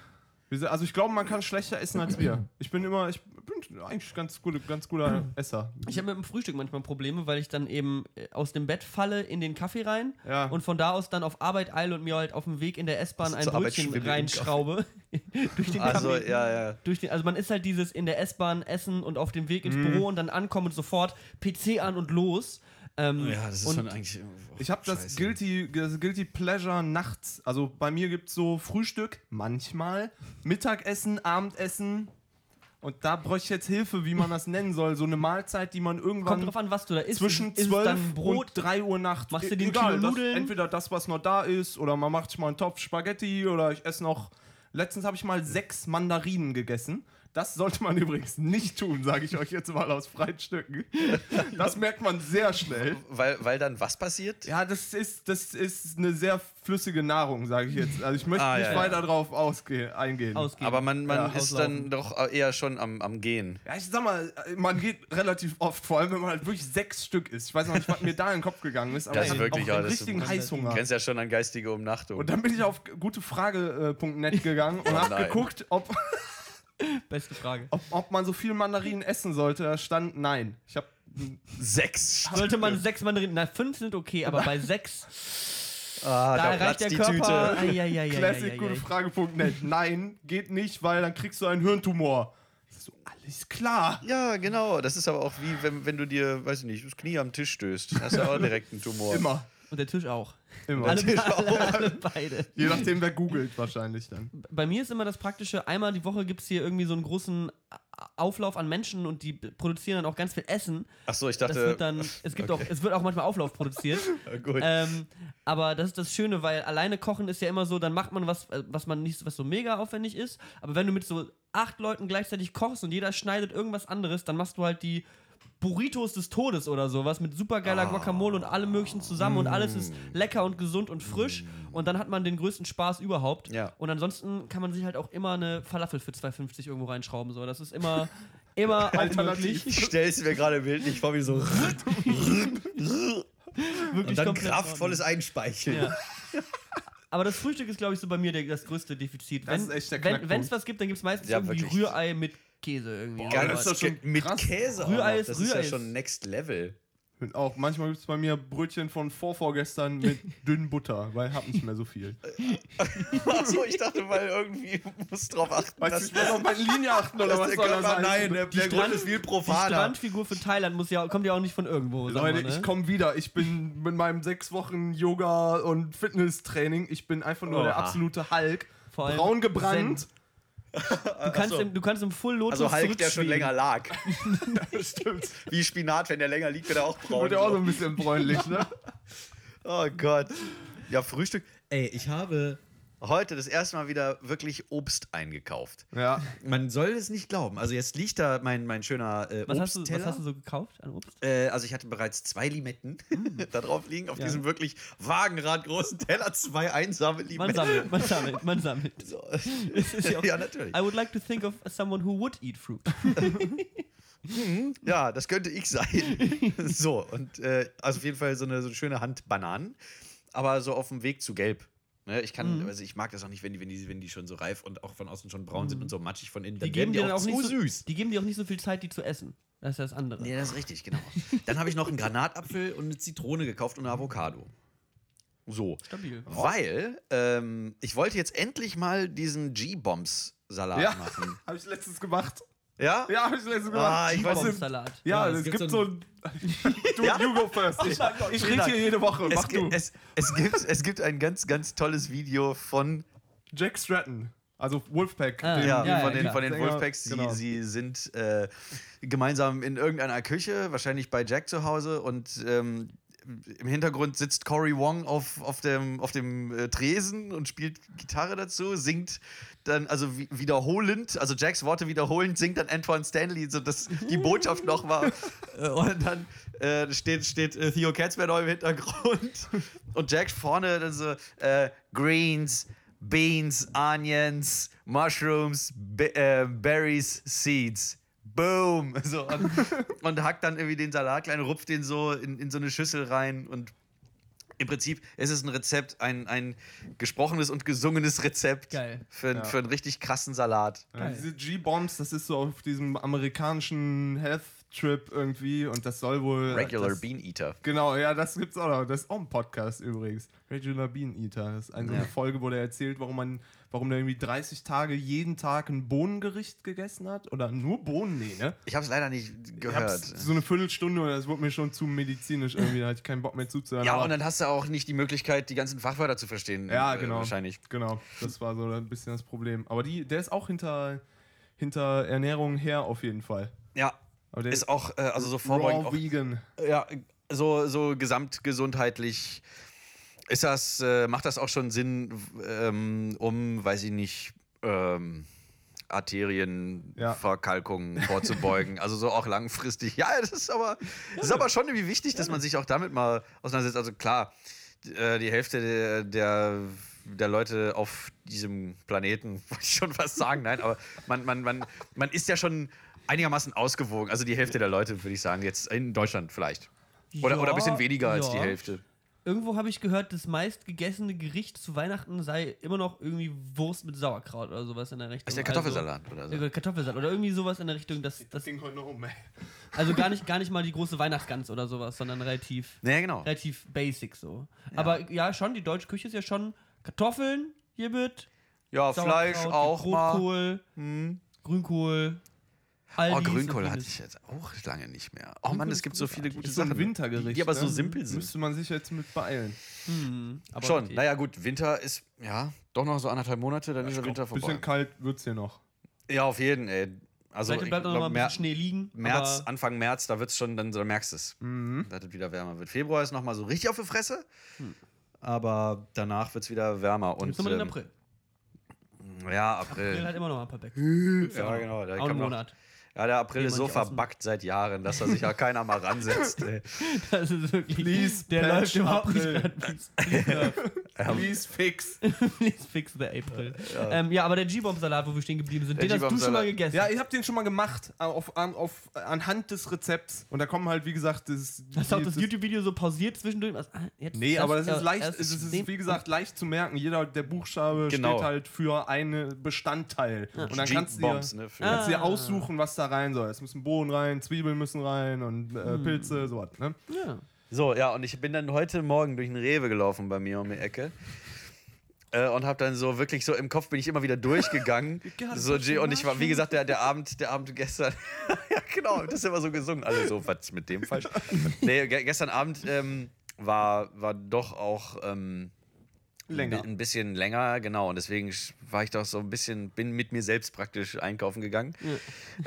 Wir sind- Also ich glaube, man kann schlechter essen als wir. Ich bin immer, ich bin eigentlich ganz, gute, ganz guter Esser. Ich habe mit dem Frühstück manchmal Probleme, weil ich dann eben äh, aus dem Bett falle in den Kaffee rein Ja. und von da aus dann auf Arbeit eile und mir halt auf dem Weg in der S-Bahn ein Brötchen reinschraube. durch den Also, Kaffee. ja, ja. Durch den, also man ist halt dieses in der S-Bahn essen und auf dem Weg ins Mhm. Büro und dann ankommen und sofort PC an und los. Ähm, Ja, das ist und schon eigentlich. Ich habe das. Guilty, das Guilty Pleasure nachts. Also bei mir gibt es so Frühstück, manchmal, Mittagessen, Abendessen. Und da bräuchte ich jetzt Hilfe, wie man das nennen soll. So eine Mahlzeit, die man Kommt irgendwann drauf an, was du da isst. zwischen ist es 12 dann Brot? und 3 Uhr nachts. Machst du E- den egal, das, entweder das, was noch da ist, oder man macht sich mal einen Topf Spaghetti oder ich esse noch. Letztens habe ich mal sechs Mandarinen gegessen. Das sollte man übrigens nicht tun, sage ich euch jetzt mal aus freien Stücken. Das merkt man sehr schnell. Weil, weil dann was passiert? Ja, das ist, das ist eine sehr flüssige Nahrung, sage ich jetzt. Also ich möchte Ah, nicht ja, ja. weiter drauf ausge eingehen. Ausgeben. Aber man, man Ja, ist auslaufen. dann doch eher schon am, am Gehen. Ja, ich sag mal, man geht relativ oft, vor allem wenn man halt wirklich sechs Stück isst. Ich weiß noch nicht, was mir da in den Kopf gegangen ist, aber Das ist ich wirklich, auch ja, ist- richtigen Du Heißhunger. kennst ja schon an geistige Umnachtung. Und dann bin ich auf gutefrage.net gegangen und Oh habe geguckt, ob, Beste Frage. ob, ob man so viel Mandarinen essen sollte. Da stand nein. Ich habe Sechs. Sollte man sechs Mandarinen, na fünf sind okay, aber bei sechs, Ah, da reicht der Körper. Eieieiei. classicgutefrage.net. Nein, geht nicht, weil dann kriegst du einen Hirntumor. So, alles klar. Ja, genau. Das ist aber auch wie, wenn, wenn du dir, weiß ich nicht, das Knie am Tisch stößt. Hast du auch direkt einen Tumor. Immer. Und der Tisch auch. Immer. Alle, alle, alle beide. Je nachdem, wer googelt wahrscheinlich dann. Bei mir ist immer das Praktische, einmal die Woche gibt es hier irgendwie so einen großen Auflauf an Menschen und die produzieren dann auch ganz viel Essen. Ach so, ich Das dachte. wird dann, es gibt auch, es wird auch manchmal Auflauf produziert. Gut. ähm, aber das ist das Schöne, weil alleine kochen ist ja immer so, dann macht man was, äh, was man nicht, was so mega aufwendig ist. Aber wenn du mit so acht Leuten gleichzeitig kochst und jeder schneidet irgendwas anderes, dann machst du halt die Burritos des Todes oder sowas mit supergeiler Guacamole und allem möglichen zusammen und alles ist lecker und gesund und frisch und dann hat man den größten Spaß überhaupt. Ja. Und ansonsten kann man sich halt auch immer eine Falafel für 2,50 irgendwo reinschrauben. So. Das ist immer, immer Alternativ. Ich stell's mir gerade bildlich vor, wie so. Wirklich Und dann kraftvolles Einspeicheln. Ja. Aber das Frühstück ist, glaube ich, so bei mir der, das größte Defizit. Das wenn ist echt der wenn es was gibt, dann gibt es meistens Ja, irgendwie wirklich. Rührei mit Käse irgendwie. Geil, oder das ist doch schon mit krass. Käse. auch Rührei noch. ist- das Rührei ist ja schon Next Level. Und auch manchmal gibt es bei mir Brötchen von vorvorgestern mit dünn Butter, weil ich hab nicht mehr so viel. Achso, ich dachte, weil irgendwie muss drauf achten, Weißt du, ich muss auf meine Linie achten oder was der soll das sein? nein, der, der Grund ist viel Die profaner. Strandfigur für Thailand muss ja, kommt ja auch nicht von irgendwo. Leute, mal, ne? ich komme wieder. Ich bin mit meinem sechs Wochen Yoga und Fitnesstraining. Ich bin einfach nur der Oha. absolute Hulk. Braun gebrannt. Zen. Du kannst, so. im, du kannst im Full Lotus Also Hulk, der schon länger lag. Stimmt. Wie Spinat, wenn der länger liegt, wird er auch braun. Wird ja auch so ein bisschen bräunlich, ne? Oh Gott. Ja, Frühstück. Ey, ich habe heute das erste Mal wieder wirklich Obst eingekauft. Ja. Man soll es nicht glauben. Also jetzt liegt da mein, mein schöner äh, Was hast, du, was hast du so gekauft an Obst? Äh, also ich hatte bereits zwei Limetten da drauf liegen, auf Ja. diesem wirklich wagenradgroßen Teller, zwei einsame Man Limetten. sammelt, man sammelt, man sammelt. So. Ja, natürlich. I would like to think of someone who would eat fruit. Ja, das könnte ich sein. so, und äh, also auf jeden Fall so eine, so eine schöne Hand Bananen, aber so auf dem Weg zu gelb. Ne, ich kann, Mhm. also ich mag das auch nicht, wenn die, wenn die, wenn die schon so reif und auch von außen schon braun sind und so matschig von innen. Die Dann geben, werden dir dann auch zu nicht so, süß. die geben dir auch nicht so viel Zeit, die zu essen. Das ist das andere. Nee, das ist richtig, genau. Dann habe ich noch einen Granatapfel und eine Zitrone gekauft und eine Avocado. So. Stabil. Weil ähm, ich wollte jetzt endlich mal diesen G-Bombs-Salat Ja. machen. Habe ich letztens gemacht. Ja? Ja, habe ich letztens gemacht. Ah, ich weiß nicht. Salat. Ja, Ja, es, es gibt, so ein. du, you go first. Ich, ich rede hier jede Woche. Es, Mach gi- du. es, es, gibt, es gibt ein ganz, ganz tolles Video von, Jack Stratton. Also Wolfpack. Ah, den- ja, ja, von, den, von den Wolfpacks. Sie, genau. sie sind äh, gemeinsam in irgendeiner Küche, wahrscheinlich bei Jack zu Hause und ähm, im Hintergrund sitzt Cory Wong auf, auf dem, auf dem äh, Tresen und spielt Gitarre dazu, singt dann, also wi- wiederholend, also Jacks Worte wiederholend, singt dann Antoine Stanley, so dass die Botschaft noch war. Und dann äh, steht, steht äh, Theo Katzmann im Hintergrund und Jack vorne dann so äh, Greens, Beans, Onions, Mushrooms, Be äh, Berries, Seeds. Boom. So, und, und hackt dann irgendwie den Salat klein, rupft den so in, in so eine Schüssel rein und im Prinzip ist es ein Rezept, ein, ein gesprochenes und gesungenes Rezept Geil. Für, Ja. für einen richtig krassen Salat. Ja, diese G-Bombs, das ist so auf diesem amerikanischen Health-Trip irgendwie und das soll wohl. Regular das, Bean Eater. Genau, ja, das gibt's auch noch. Das ist auch ein Podcast übrigens. Regular Bean Eater. Das ist eine, Ja. Folge, wo der erzählt, warum man, warum der irgendwie 30 Tage jeden Tag ein Bohnengericht gegessen hat. Oder nur Bohnen, nee, ne? Ich habe es leider nicht Ich gehört. hab's so eine Viertelstunde und das wurde mir schon zu medizinisch irgendwie, da hatte ich keinen Bock mehr zuzuhören. Ja, und dann hast du auch nicht die Möglichkeit, die ganzen Fachwörter zu verstehen. Ja, äh, genau. Wahrscheinlich. Genau, das war so ein bisschen das Problem. Aber die, der ist auch hinter, hinter Ernährung her auf jeden Fall. Ja. Ist auch, äh, also so vorbeugend. raw Auch, vegan. ja, so, so gesamtgesundheitlich ist das, äh, macht das auch schon Sinn, ähm, um, weiß ich nicht, ähm, Arterienverkalkungen vorzubeugen. Also so auch langfristig. Ja, das ist aber, das ist aber schon irgendwie wichtig, dass man sich auch damit mal auseinandersetzt. Also klar, äh, die Hälfte der, der, der Leute auf diesem Planeten, wollte ich schon fast sagen, nein, aber man, man, man, man ist ja schon einigermaßen ausgewogen. Also die Hälfte der Leute, würde ich sagen, jetzt in Deutschland vielleicht. Oder, oder ein bisschen Ja, weniger als die ja. Hälfte. Irgendwo habe ich gehört, das meistgegessene Gericht zu Weihnachten sei immer noch irgendwie Wurst mit Sauerkraut oder sowas in der Richtung. Ist der Kartoffelsalat oder so. Also, Kartoffelsalat oder irgendwie sowas in der Richtung. Das, das, Ding heute noch um, ey. also gar nicht, gar nicht mal die große Weihnachtsgans oder sowas, sondern relativ, Nee, genau. relativ basic so. Aber ja, schon, die deutsche Küche ist ja schon Kartoffeln hiermit, Ja, Fleisch auch mal. Rotkohl, Hm. Grünkohl. Oh, Aldis Grünkohl und hatte ich jetzt auch lange nicht mehr. Oh Mann, Grünkohl es ist gibt so viele gute Ist so ein Sachen. Wintergericht. Die aber so ne? simpel sind. Müsste man sich jetzt mit beeilen. Hm, aber Schon. okay. Naja, gut, Winter ist, ja, doch noch so anderthalb Monate, dann ist der Winter Ein vorbei. bisschen kalt wird's hier noch. Ja, auf jeden, ey. Also, Vielleicht ich bleibt auch noch mal ein bisschen Schnee liegen. März, Anfang März, da wird's schon, dann, dann merkst du es, Mhm. dass es wieder wärmer wird. Februar ist noch mal so richtig auf die Fresse, aber danach wird's wieder wärmer. Und, den ähm, April. Ja, April April. hat immer noch mal ein paar Back. Ja, genau. Da Auch ein man- Monat. Ja, der April ist so verbackt seit Jahren, dass da sich ja keiner mal ransetzt. ey. Das ist wirklich. Please der läuft überhaupt April. nicht. Please, please. Please fix. please fix the April. Ja, ähm, ja aber der G-Bomb-Salat, wo wir stehen geblieben sind, Der den hast du schon mal gegessen. Ja, ich habe den schon mal gemacht, äh, auf, auf, anhand des Rezepts. Und da kommen halt, wie gesagt, das. Hast du auch das das- YouTube-Video so pausiert zwischendurch? Was, ah, jetzt Nee, aber das ja, ist leicht, es ist, wie gesagt, leicht zu merken. Jeder der Buchstabe Genau. steht halt für einen Bestandteil. Und dann kannst du dir, ne, für- kannst du dir Ah. aussuchen, was da rein soll. Es müssen Bohnen rein, Zwiebeln müssen rein und äh, Hm. Pilze, sowas. Ne? Ja. So, ja, und ich bin dann heute Morgen durch den Rewe gelaufen bei mir um die Ecke. Äh, und habe dann so wirklich so im Kopf bin ich immer wieder durchgegangen. So, und ich war, wie gesagt, der, der Abend, der Abend gestern. ja, genau, das ist immer so gesungen. Alle so, was ist mit dem falsch? nee, ge gestern Abend ähm, war, war doch auch ähm, Länger. Ein bisschen länger, genau. Und deswegen war ich doch so ein bisschen, bin mit mir selbst praktisch einkaufen gegangen.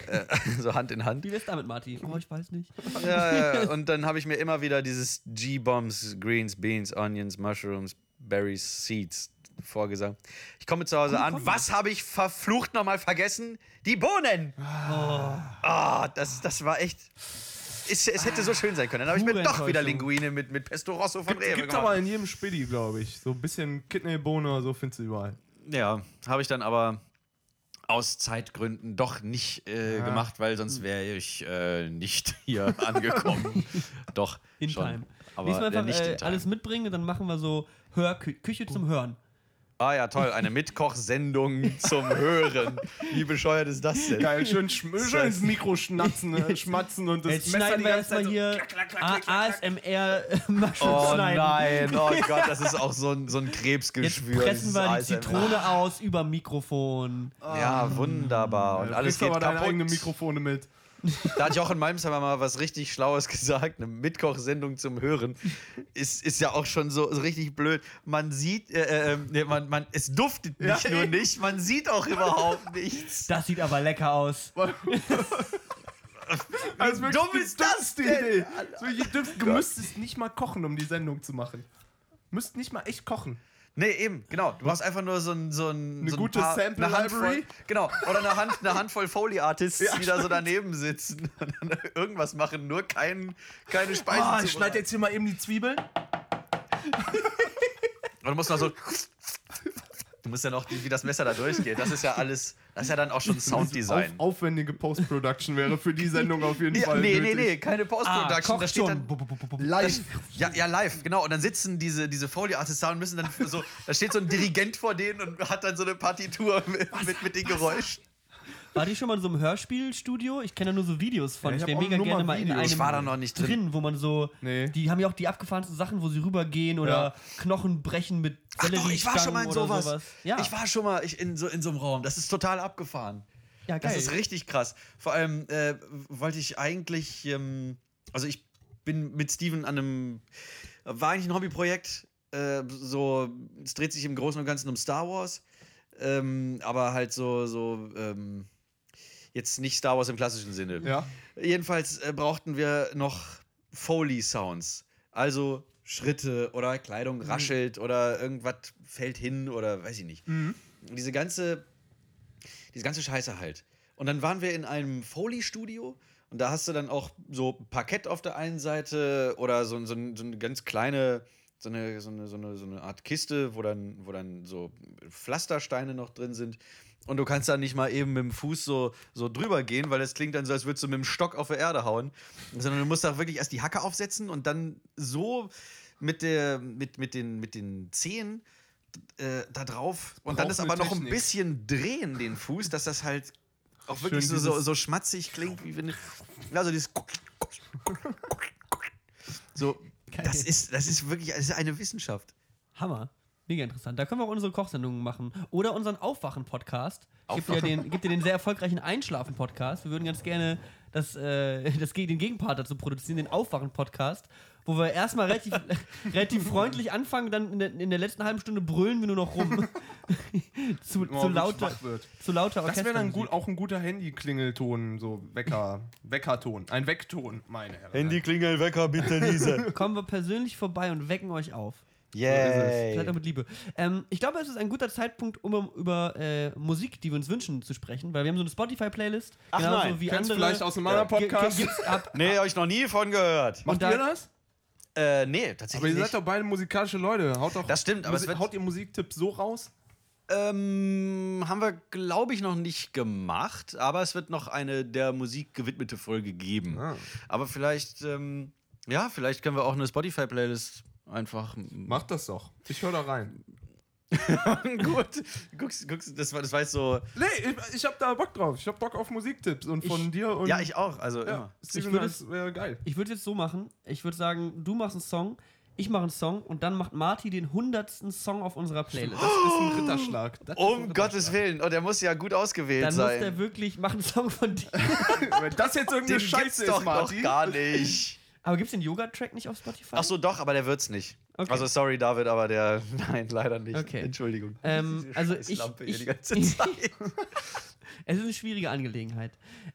Äh, so Hand in Hand. Wie wär's damit, Martin? Oh, ich weiß nicht. Ja, ja, und dann habe ich mir immer wieder dieses G-Bombs, Greens, Beans, Onions, Mushrooms, Berries, Seeds vorgesagt. Ich komme zu Hause an. Was habe ich verflucht nochmal vergessen? Die Bohnen! Ah, das, das war echt. Es, es hätte so schön sein können. Dann habe ich mir doch wieder. Linguine mit, mit Pesto Rosso von Gibt, Rewe gibt's gemacht. aber in jedem Spidi, glaube ich. So ein bisschen Kidneybohne oder so findest du überall. Ja, habe ich dann aber aus Zeitgründen doch nicht äh, Ja. gemacht, weil sonst wäre ich äh, nicht hier angekommen. doch, In schon. Time. Aber Nächstes Mal einfach äh, alles mitbringen und dann machen wir so Hör Küche zum Hören. Ah ja, toll, eine Mitkochsendung zum Hören. Wie bescheuert ist das denn? Geil, schön, schön ins Mikro schnatzen, äh, schmatzen und das Jetzt Messer schneiden die wir erstmal so hier klack, klack, klack, klack. ASMR-Mushroom Oh schneiden. nein, oh Gott, das ist auch so ein, so ein Jetzt Krebsgeschwür. pressen dieses wir die ASMR. Zitrone aus über Mikrofon. Ja, wunderbar. Und Du alles geht aber deine kaputt. eigenen Mikrofone mit. Da hat Jochen Malmsheimer mal was richtig Schlaues gesagt. Eine Mitkochsendung zum Hören ist, ist ja auch schon so, so richtig blöd. Man sieht, äh, äh, nee, man, man, es duftet nicht Ja. nur nicht, man sieht auch überhaupt nichts. Das sieht aber lecker aus. Also wirklich dumm ist das denn? Idee. So, ihr, dürft, du müsstest nicht mal kochen, um die Sendung zu machen. Müsst nicht mal echt kochen. Nee, eben, genau. Du brauchst einfach nur so ein. So ein Eine so ein gute paar, Sample eine Handvoll, Library? Genau. Oder eine, Hand, eine Handvoll Foley-Artists, Ja, die da so daneben sitzen und dann irgendwas machen, nur kein, keine Speisen Ah, zu ich schneide jetzt hier mal eben die Zwiebeln. Und du musst noch so. Du musst ja noch, wie das Messer da durchgeht. Das ist ja alles Das ist ja dann auch schon Sounddesign. Auf, aufwendige Post-Production wäre für die Sendung auf jeden Ja, Fall. nee, nee, nötig. nee, keine Post-Production. da steht dann, Live. ja, ja, live, genau. Und dann sitzen diese, diese Foley-Artists da und müssen dann so, da steht so ein Dirigent vor denen und hat dann so eine Partitur mit, mit, mit den Geräuschen. War die schon mal in so einem Hörspielstudio? Ich kenne ja nur so Videos von. Ja, ich wäre mega gerne mal in Videos. einem Ich war da noch nicht drin. wo man so. Nee. Die haben ja auch die abgefahrensten Sachen, wo sie rübergehen oder Ja. Knochen brechen mit Ach doch, ich war schon mal in sowas. oder Ja, Ich war schon mal ich, in, so, in so einem Raum. Das ist total abgefahren. ja geil. Das ist richtig krass. Vor allem äh, wollte ich eigentlich, ähm, also ich bin mit Steven an einem, war eigentlich ein Hobbyprojekt, äh, so, es dreht sich im Großen und Ganzen um Star Wars, ähm, aber halt so, so, ähm, jetzt nicht Star Wars im klassischen Sinne. Ja. Jedenfalls äh, brauchten wir noch Foley-Sounds. Also Schritte oder Kleidung raschelt oder irgendwas fällt hin oder weiß ich nicht. Diese ganze, diese ganze Scheiße halt. Und dann waren wir in einem Foley-Studio und da hast du dann auch so Parkett auf der einen Seite oder so, so, so eine ganz kleine, so eine, so, eine, so, eine, so eine Art Kiste, wo dann, wo dann so Pflastersteine noch drin sind. Und du kannst da nicht mal eben mit dem Fuß so, so drüber gehen, weil das klingt dann so, als würdest du mit dem Stock auf der Erde hauen. Sondern du musst da wirklich erst die Hacke aufsetzen und dann so mit, der, mit, mit, den, mit den Zehen äh, da drauf. Und dann ist aber noch ein bisschen drehen, den Fuß, dass das halt auch wirklich Schön so, so schmatzig klingt, wie wenn. Also dieses. So, das ist, das ist wirklich das ist eine Wissenschaft. Hammer. Mega interessant. Da können wir auch unsere Kochsendungen machen. Oder unseren Aufwachen-Podcast. Gibt ja den, gibt ja den sehr erfolgreichen Einschlafen-Podcast. Wir würden ganz gerne das, äh, das, den Gegenpart dazu produzieren, den Aufwachen-Podcast, wo wir erstmal relativ, relativ freundlich anfangen, dann in der, in der letzten halben Stunde brüllen wir nur noch rum. zu, Oh, zu lauter, zu lauter Das wäre dann gut, auch ein guter Handy-Klingelton, so Wecker, Weckerton. Ein Weckton, meine Herren. klingel, Wecker, bitte niese. Kommen wir persönlich vorbei und wecken euch auf. Yay. Vielleicht auch mit Liebe. Ähm, ich glaube, es ist ein guter Zeitpunkt, um über äh, Musik, die wir uns wünschen, zu sprechen, weil wir haben so eine Spotify-Playlist. Ach genauso nein. wie andere. vielleicht aus einem anderen Podcast? ab, Nee, hab ich noch nie von gehört. Macht ihr da- das? Äh, nee, Aber tatsächlich ihr seid nicht. doch beide musikalische Leute. Haut doch Das stimmt, aber es Musi- wird- haut ihr Musiktipps so raus? Ähm, haben wir, glaube ich, noch nicht gemacht, aber es wird noch eine der Musik gewidmete Folge geben. Ah. Aber vielleicht, ähm, ja, vielleicht können wir auch eine Spotify-Playlist einfach. Macht das doch. Ich höre da rein. Gut. Guckst, guckst, das, war, das war jetzt so. Nee, ich, ich hab da Bock drauf. Ich hab Bock auf Musiktipps und von Ich- dir und. Ja, ich auch. Also Ja, immer. Steven, würde das wäre geil. ich würde jetzt so machen: Ich würde sagen, du machst einen Song, ich mache einen Song und dann macht Marty den hundertsten Song auf unserer Playlist. Das ist ein Ritterschlag. Das ist ein Um Gottes Willen. Und der muss ja gut ausgewählt Dann muss sein. der wirklich, mach einen Song von dir. Ritterschlag. Wenn das jetzt irgendeine Den Scheiße gibt's ist, doch noch Martin. gar nicht. Aber gibt es den Yoga-Track nicht auf Spotify? Ach so, doch, aber der wird's nicht. Okay. Also sorry, David, aber der. Nein, leider nicht. Okay. Entschuldigung. Ähm, also ich- ich- die ganze Zeit. Es ist eine schwierige Angelegenheit.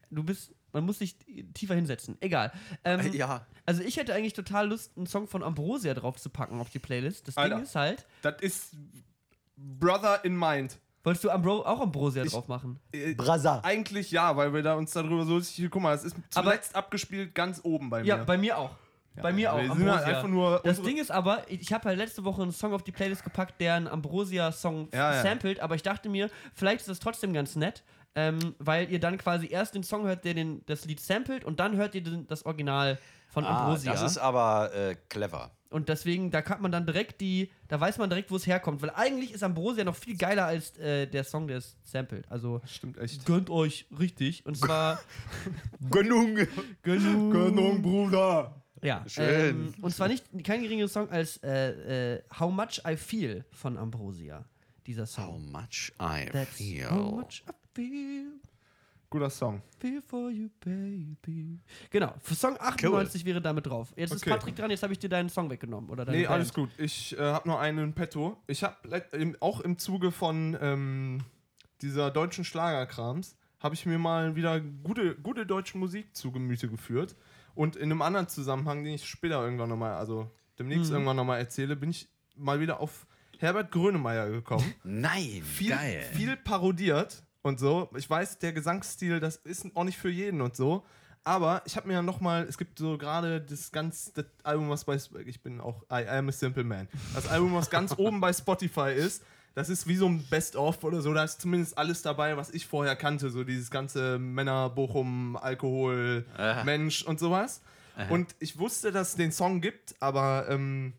Du bist, man muss sich tiefer hinsetzen. Egal. Ähm, ja. Also ich hätte eigentlich total Lust, einen Song von Ambrosia drauf zu packen auf die Playlist. Das Alter. Ding ist halt, Das ist Brother in Mind. Wolltest du Ambro auch Ambrosia Ich- drauf machen? Äh, Brasa. Eigentlich ja, weil wir da uns darüber so guck mal, das ist Aber- zuletzt abgespielt ganz oben bei mir. Ja, bei mir auch. bei mir auch. wir sind halt Ambrosia. einfach nur das Ding ist aber, ich habe halt letzte Woche einen Song auf die Playlist gepackt, der einen Ambrosia-Song Ja, ja. samplet, aber ich dachte mir, vielleicht ist das trotzdem ganz nett, ähm, weil ihr dann quasi erst den Song hört, der den, das Lied samplet und dann hört ihr den, das Original von Ah, Ambrosia. das ist aber äh, clever. Und deswegen, da kann man dann direkt die, da weiß man direkt, wo es herkommt. Weil eigentlich ist Ambrosia noch viel geiler als äh, der Song, der es samplet. Also Stimmt echt. gönnt euch richtig. Und zwar Gönnung. genug. Bruder. Ja, Schön. Ähm, und zwar nicht kein geringerer Song als äh, äh, How Much I Feel von Ambrosia. Dieser How Song. much I That's feel. how much I feel, Guter Song. feel for you, baby. Genau, für Song 98 wäre damit drauf. Jetzt ist Okay. Patrick dran, jetzt habe ich dir deinen Song weggenommen. Oder deine Nee, Band. alles gut. Ich äh, habe nur einen in petto. Ich habe auch im Zuge von ähm, dieser deutschen Schlagerkrams habe ich mir mal wieder gute, gute deutsche Musik zu Gemüte geführt. Und in einem anderen Zusammenhang, den ich später irgendwann nochmal, also demnächst Mhm. irgendwann nochmal erzähle, bin ich mal wieder auf Herbert Grönemeyer gekommen. Nein, viel, geil. viel parodiert und so. Ich weiß, der Gesangsstil, das ist auch nicht für jeden und so. Aber ich habe mir ja nochmal, es gibt so gerade das ganz, das Album, was bei, ich bin auch, I am a Simple Man. Das Album, was ganz oben bei Spotify ist, das ist wie so ein Best-of oder so. Da ist zumindest alles dabei, was ich vorher kannte. So dieses ganze Männer, Bochum, Alkohol, Aha. Mensch und sowas. Und ich wusste, dass es den Song gibt, aber ähm,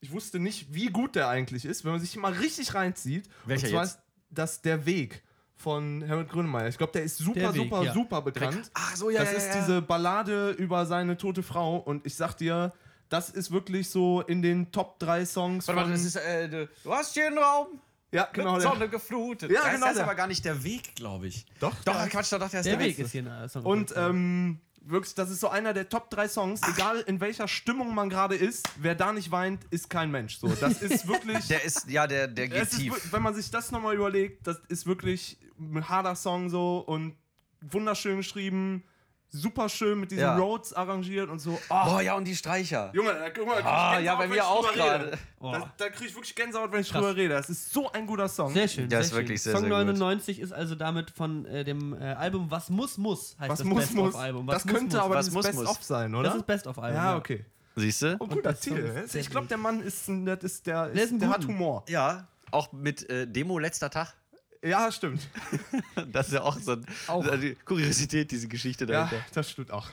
ich wusste nicht, wie gut der eigentlich ist, wenn man sich mal richtig reinzieht. Welcher und zwar jetzt? ist das Der Weg von Herbert Grönemeyer. Ich glaube, der ist super, Der Weg, super, ja. super bekannt. Ach so, ja, Das ja, ist ja. diese Ballade über seine tote Frau und ich sag dir, das ist wirklich so in den Top 3 Songs Warte mal, von... das ist, äh, du hast hier einen Raum ja, genau. mit Der, Sonne geflutet. Ja, das genau ist der. aber gar nicht der Weg, glaube ich. doch, Doch, ja. Quatsch, doch, doch, der ist Der der, Weg ist hier ein Song. Und ähm, wirklich, das ist so einer der Top 3 Songs. Egal in welcher Stimmung man gerade ist, wer da nicht weint, ist kein Mensch. So, das ist wirklich... Der ist, ja, der, der geht ist, tief. wir- wenn man sich das nochmal überlegt, das ist wirklich ein harter Song so und wunderschön geschrieben, super schön mit diesen Ja. Rhodes arrangiert und so. Oh, Boah, ja, und die Streicher. Junge, da, guck mal, Ah, ja, bei wenn mir auch gerade. Da, da kriege ich wirklich Gänsehaut, wenn ich Krass. drüber rede. Das ist so ein guter Song. Sehr schön. Der sehr ist wirklich schön. sehr, Song sehr gut. 99 ist also damit von äh, dem äh, Album Was muss muss heißt Was das muss, Best muss. of Album. Das Was muss, könnte muss. aber Was das muss, Best muss. of sein, oder? Das ist Best of Album. ja, okay. Siehst du? Oh, guter das Titel. Ich glaube, der Mann ist ein, das ist der, Der ist der hat. Humor. Ja. Auch mit äh, Demo letzter Tag. Ja, stimmt. Das ist ja auch so ein, Auch. die Kuriosität, diese Geschichte Ja, dahinter. das stimmt auch.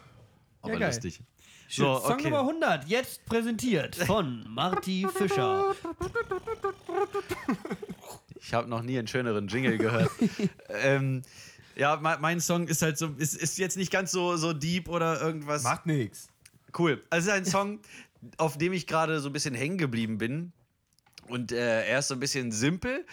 Aber geil. lustig. Schön. So, Song okay. Nummer 100, jetzt präsentiert von Marty Fischer. Ich habe noch nie einen schöneren Jingle gehört. ähm, ja, me- mein Song ist halt so, ist, ist jetzt nicht ganz so, so deep oder irgendwas. Macht nix. Cool. Also es ist ein Song, auf dem ich gerade so ein bisschen hängen geblieben bin. Und äh, er ist so ein bisschen simpel,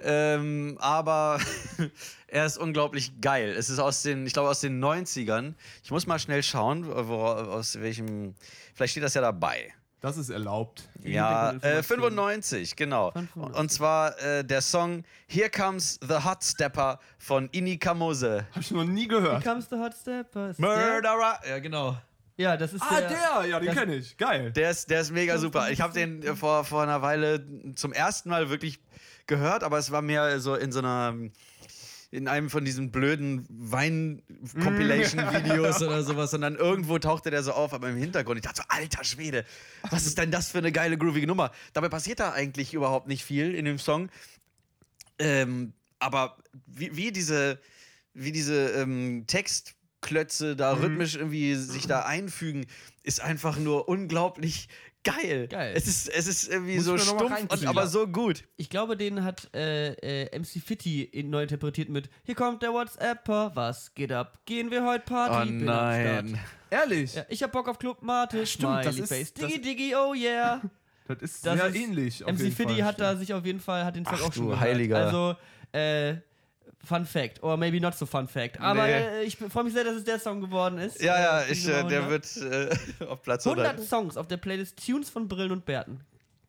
ähm, aber er ist unglaublich geil. Es ist aus den, ich glaube, aus den 90ern. Ich muss mal schnell schauen, wo, aus welchem. Vielleicht steht das ja dabei. Das ist erlaubt. Ja, äh, Hintergrundinformationen. 95, genau. Von 95. Und zwar äh, der Song Here Comes the Hot Stepper von Ini Kamose. Hab ich noch nie Here gehört. comes the hot stepper. Murderer! Ja, genau. Ja, das ist Ah, der. der! Ja, den kenne ich. Geil. Der ist, der ist mega super. Ich habe den äh, vor, vor einer Weile zum ersten Mal wirklich gehört, aber es war mehr so in so einer. In einem von diesen blöden Wein-Compilation-Videos oder sowas. Und dann irgendwo tauchte der so auf, aber im Hintergrund. Ich dachte so, alter Schwede, was ist denn das für eine geile, groovige Nummer? Dabei passiert da eigentlich überhaupt nicht viel in dem Song. Ähm, aber wie, wie diese, wie diese ähm, Textklötze da Mhm. rhythmisch irgendwie sich da einfügen, ist einfach nur unglaublich geil. Geil. Es ist, es ist irgendwie Muss so stumpf und aber so gut. Ich glaube, den hat äh, äh, MC Fitty neu interpretiert mit Hier kommt der WhatsApper, was geht ab? Gehen wir heute Party? Bin am Start. Ehrlich? Ja, ich hab Bock auf Club Mate, stimmt, das ist- Face, Diggi Diggi, oh yeah. Das ist Das sehr ist- ähnlich. MC Fall. hat da sich auf jeden Fall, hat den Song Ach auch schon du gehört. Heiliger. Also, äh, Fun Fact, or maybe not so Fun Fact. Aber Nee. äh, ich freue mich sehr, dass es der Song geworden ist. Ja, ja, Äh, ich, äh, der 100. wird äh, auf Platz 100 100. Songs auf der Playlist Tunes von Brillen und Bärten.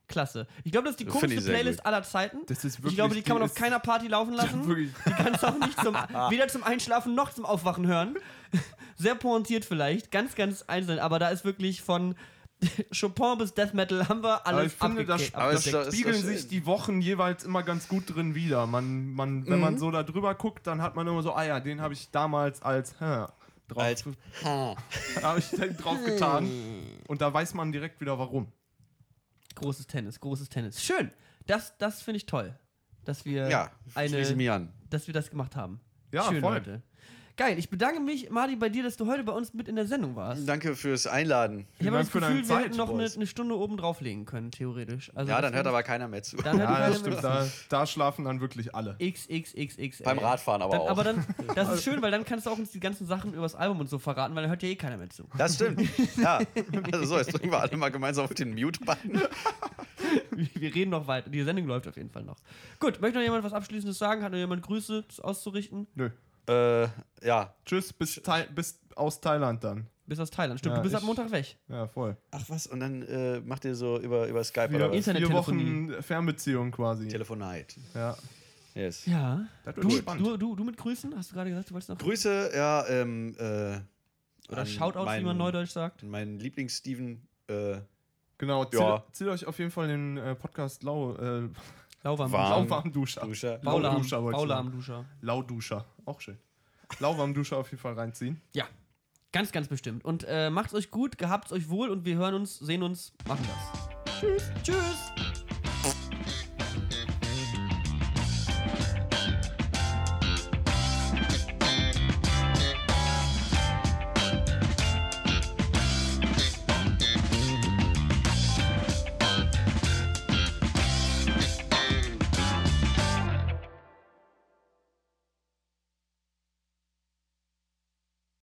Klasse. Ich glaube, das ist die ich sehr Playlist gut. aller Zeiten. Das ist ich wirklich- glaube, die kann man auf keiner Party laufen lassen. wirklich. Die kannst du auch nicht zum, weder zum Einschlafen noch zum Aufwachen hören. Sehr pointiert vielleicht, ganz, ganz einzeln. Aber da ist wirklich von Chopin bis Death Metal haben wir Aber alles ich finde, da. Aber da spiegeln sich die Wochen jeweils immer ganz gut drin wieder. Man, man, wenn Mhm. man so da drüber guckt, dann hat man immer so, ah ja, den habe ich damals als, hä, drauf, Als- habe ich den drauf getan. Und da weiß man direkt wieder warum. Großes Tennis, großes Tennis. Schön. Das, das finde ich toll, dass wir Ja, eine, dass wir das gemacht haben. Ja, Schön, voll. Leute. Geil. Ich bedanke mich, Marty, bei dir, dass du heute bei uns mit in der Sendung warst. Danke fürs Einladen. Ich habe das Gefühl, wir Zeit, hätten noch eine, eine Stunde oben drauflegen können, theoretisch. Also Ja, das dann hört aber keiner mehr zu. Dann hört Ja, keiner das mehr stimmt. zu. Da, da schlafen dann wirklich alle. XXXX. Beim Radfahren aber dann, auch. Aber dann, das ist schön, weil dann kannst du auch uns die ganzen Sachen übers Album und so verraten, weil dann hört ja eh keiner mehr zu. Das stimmt. Ja. Also so, jetzt drücken wir alle mal gemeinsam auf den Mute-Button. Wir reden noch weiter. Die Sendung läuft auf jeden Fall noch. Gut, möchte noch jemand was Abschließendes sagen? Hat noch jemand Grüße auszurichten? Nö. Äh, ja. Tschüss, bis, Thai bis aus Thailand dann. Bis aus Thailand. Stimmt, Ja, du bist ab ich- Montag weg. Ja, voll. Ach was, und dann äh, macht ihr so über, über Skype Vier, oder was? Internet- vier. Wochen Fernbeziehung quasi. Telefonat. Ja. Yes. Ja. Das wird Du, spannend. du, du, du mit Grüßen? Hast du gerade gesagt, du wolltest noch. Grüße, ja, ähm, äh, Oder Shoutouts, wie meinen- man neudeutsch sagt. Mein Lieblings-Steven, äh, Genau, zieht, Ja. zieht euch auf jeden Fall den äh, Podcast Lau, äh, Lauwarm. Warm. Lauwarmduscher. Duscher. Baularm. Lauduscher wollte ich sagen. Baularmduscher. Lauduscher. Auch schön. Lauwarmduscher auf jeden Fall reinziehen. Ja. Ganz, ganz bestimmt. Und äh, macht's euch gut, gehabt's euch wohl und wir hören uns, sehen uns, machen das. Tschüss. Tschüss.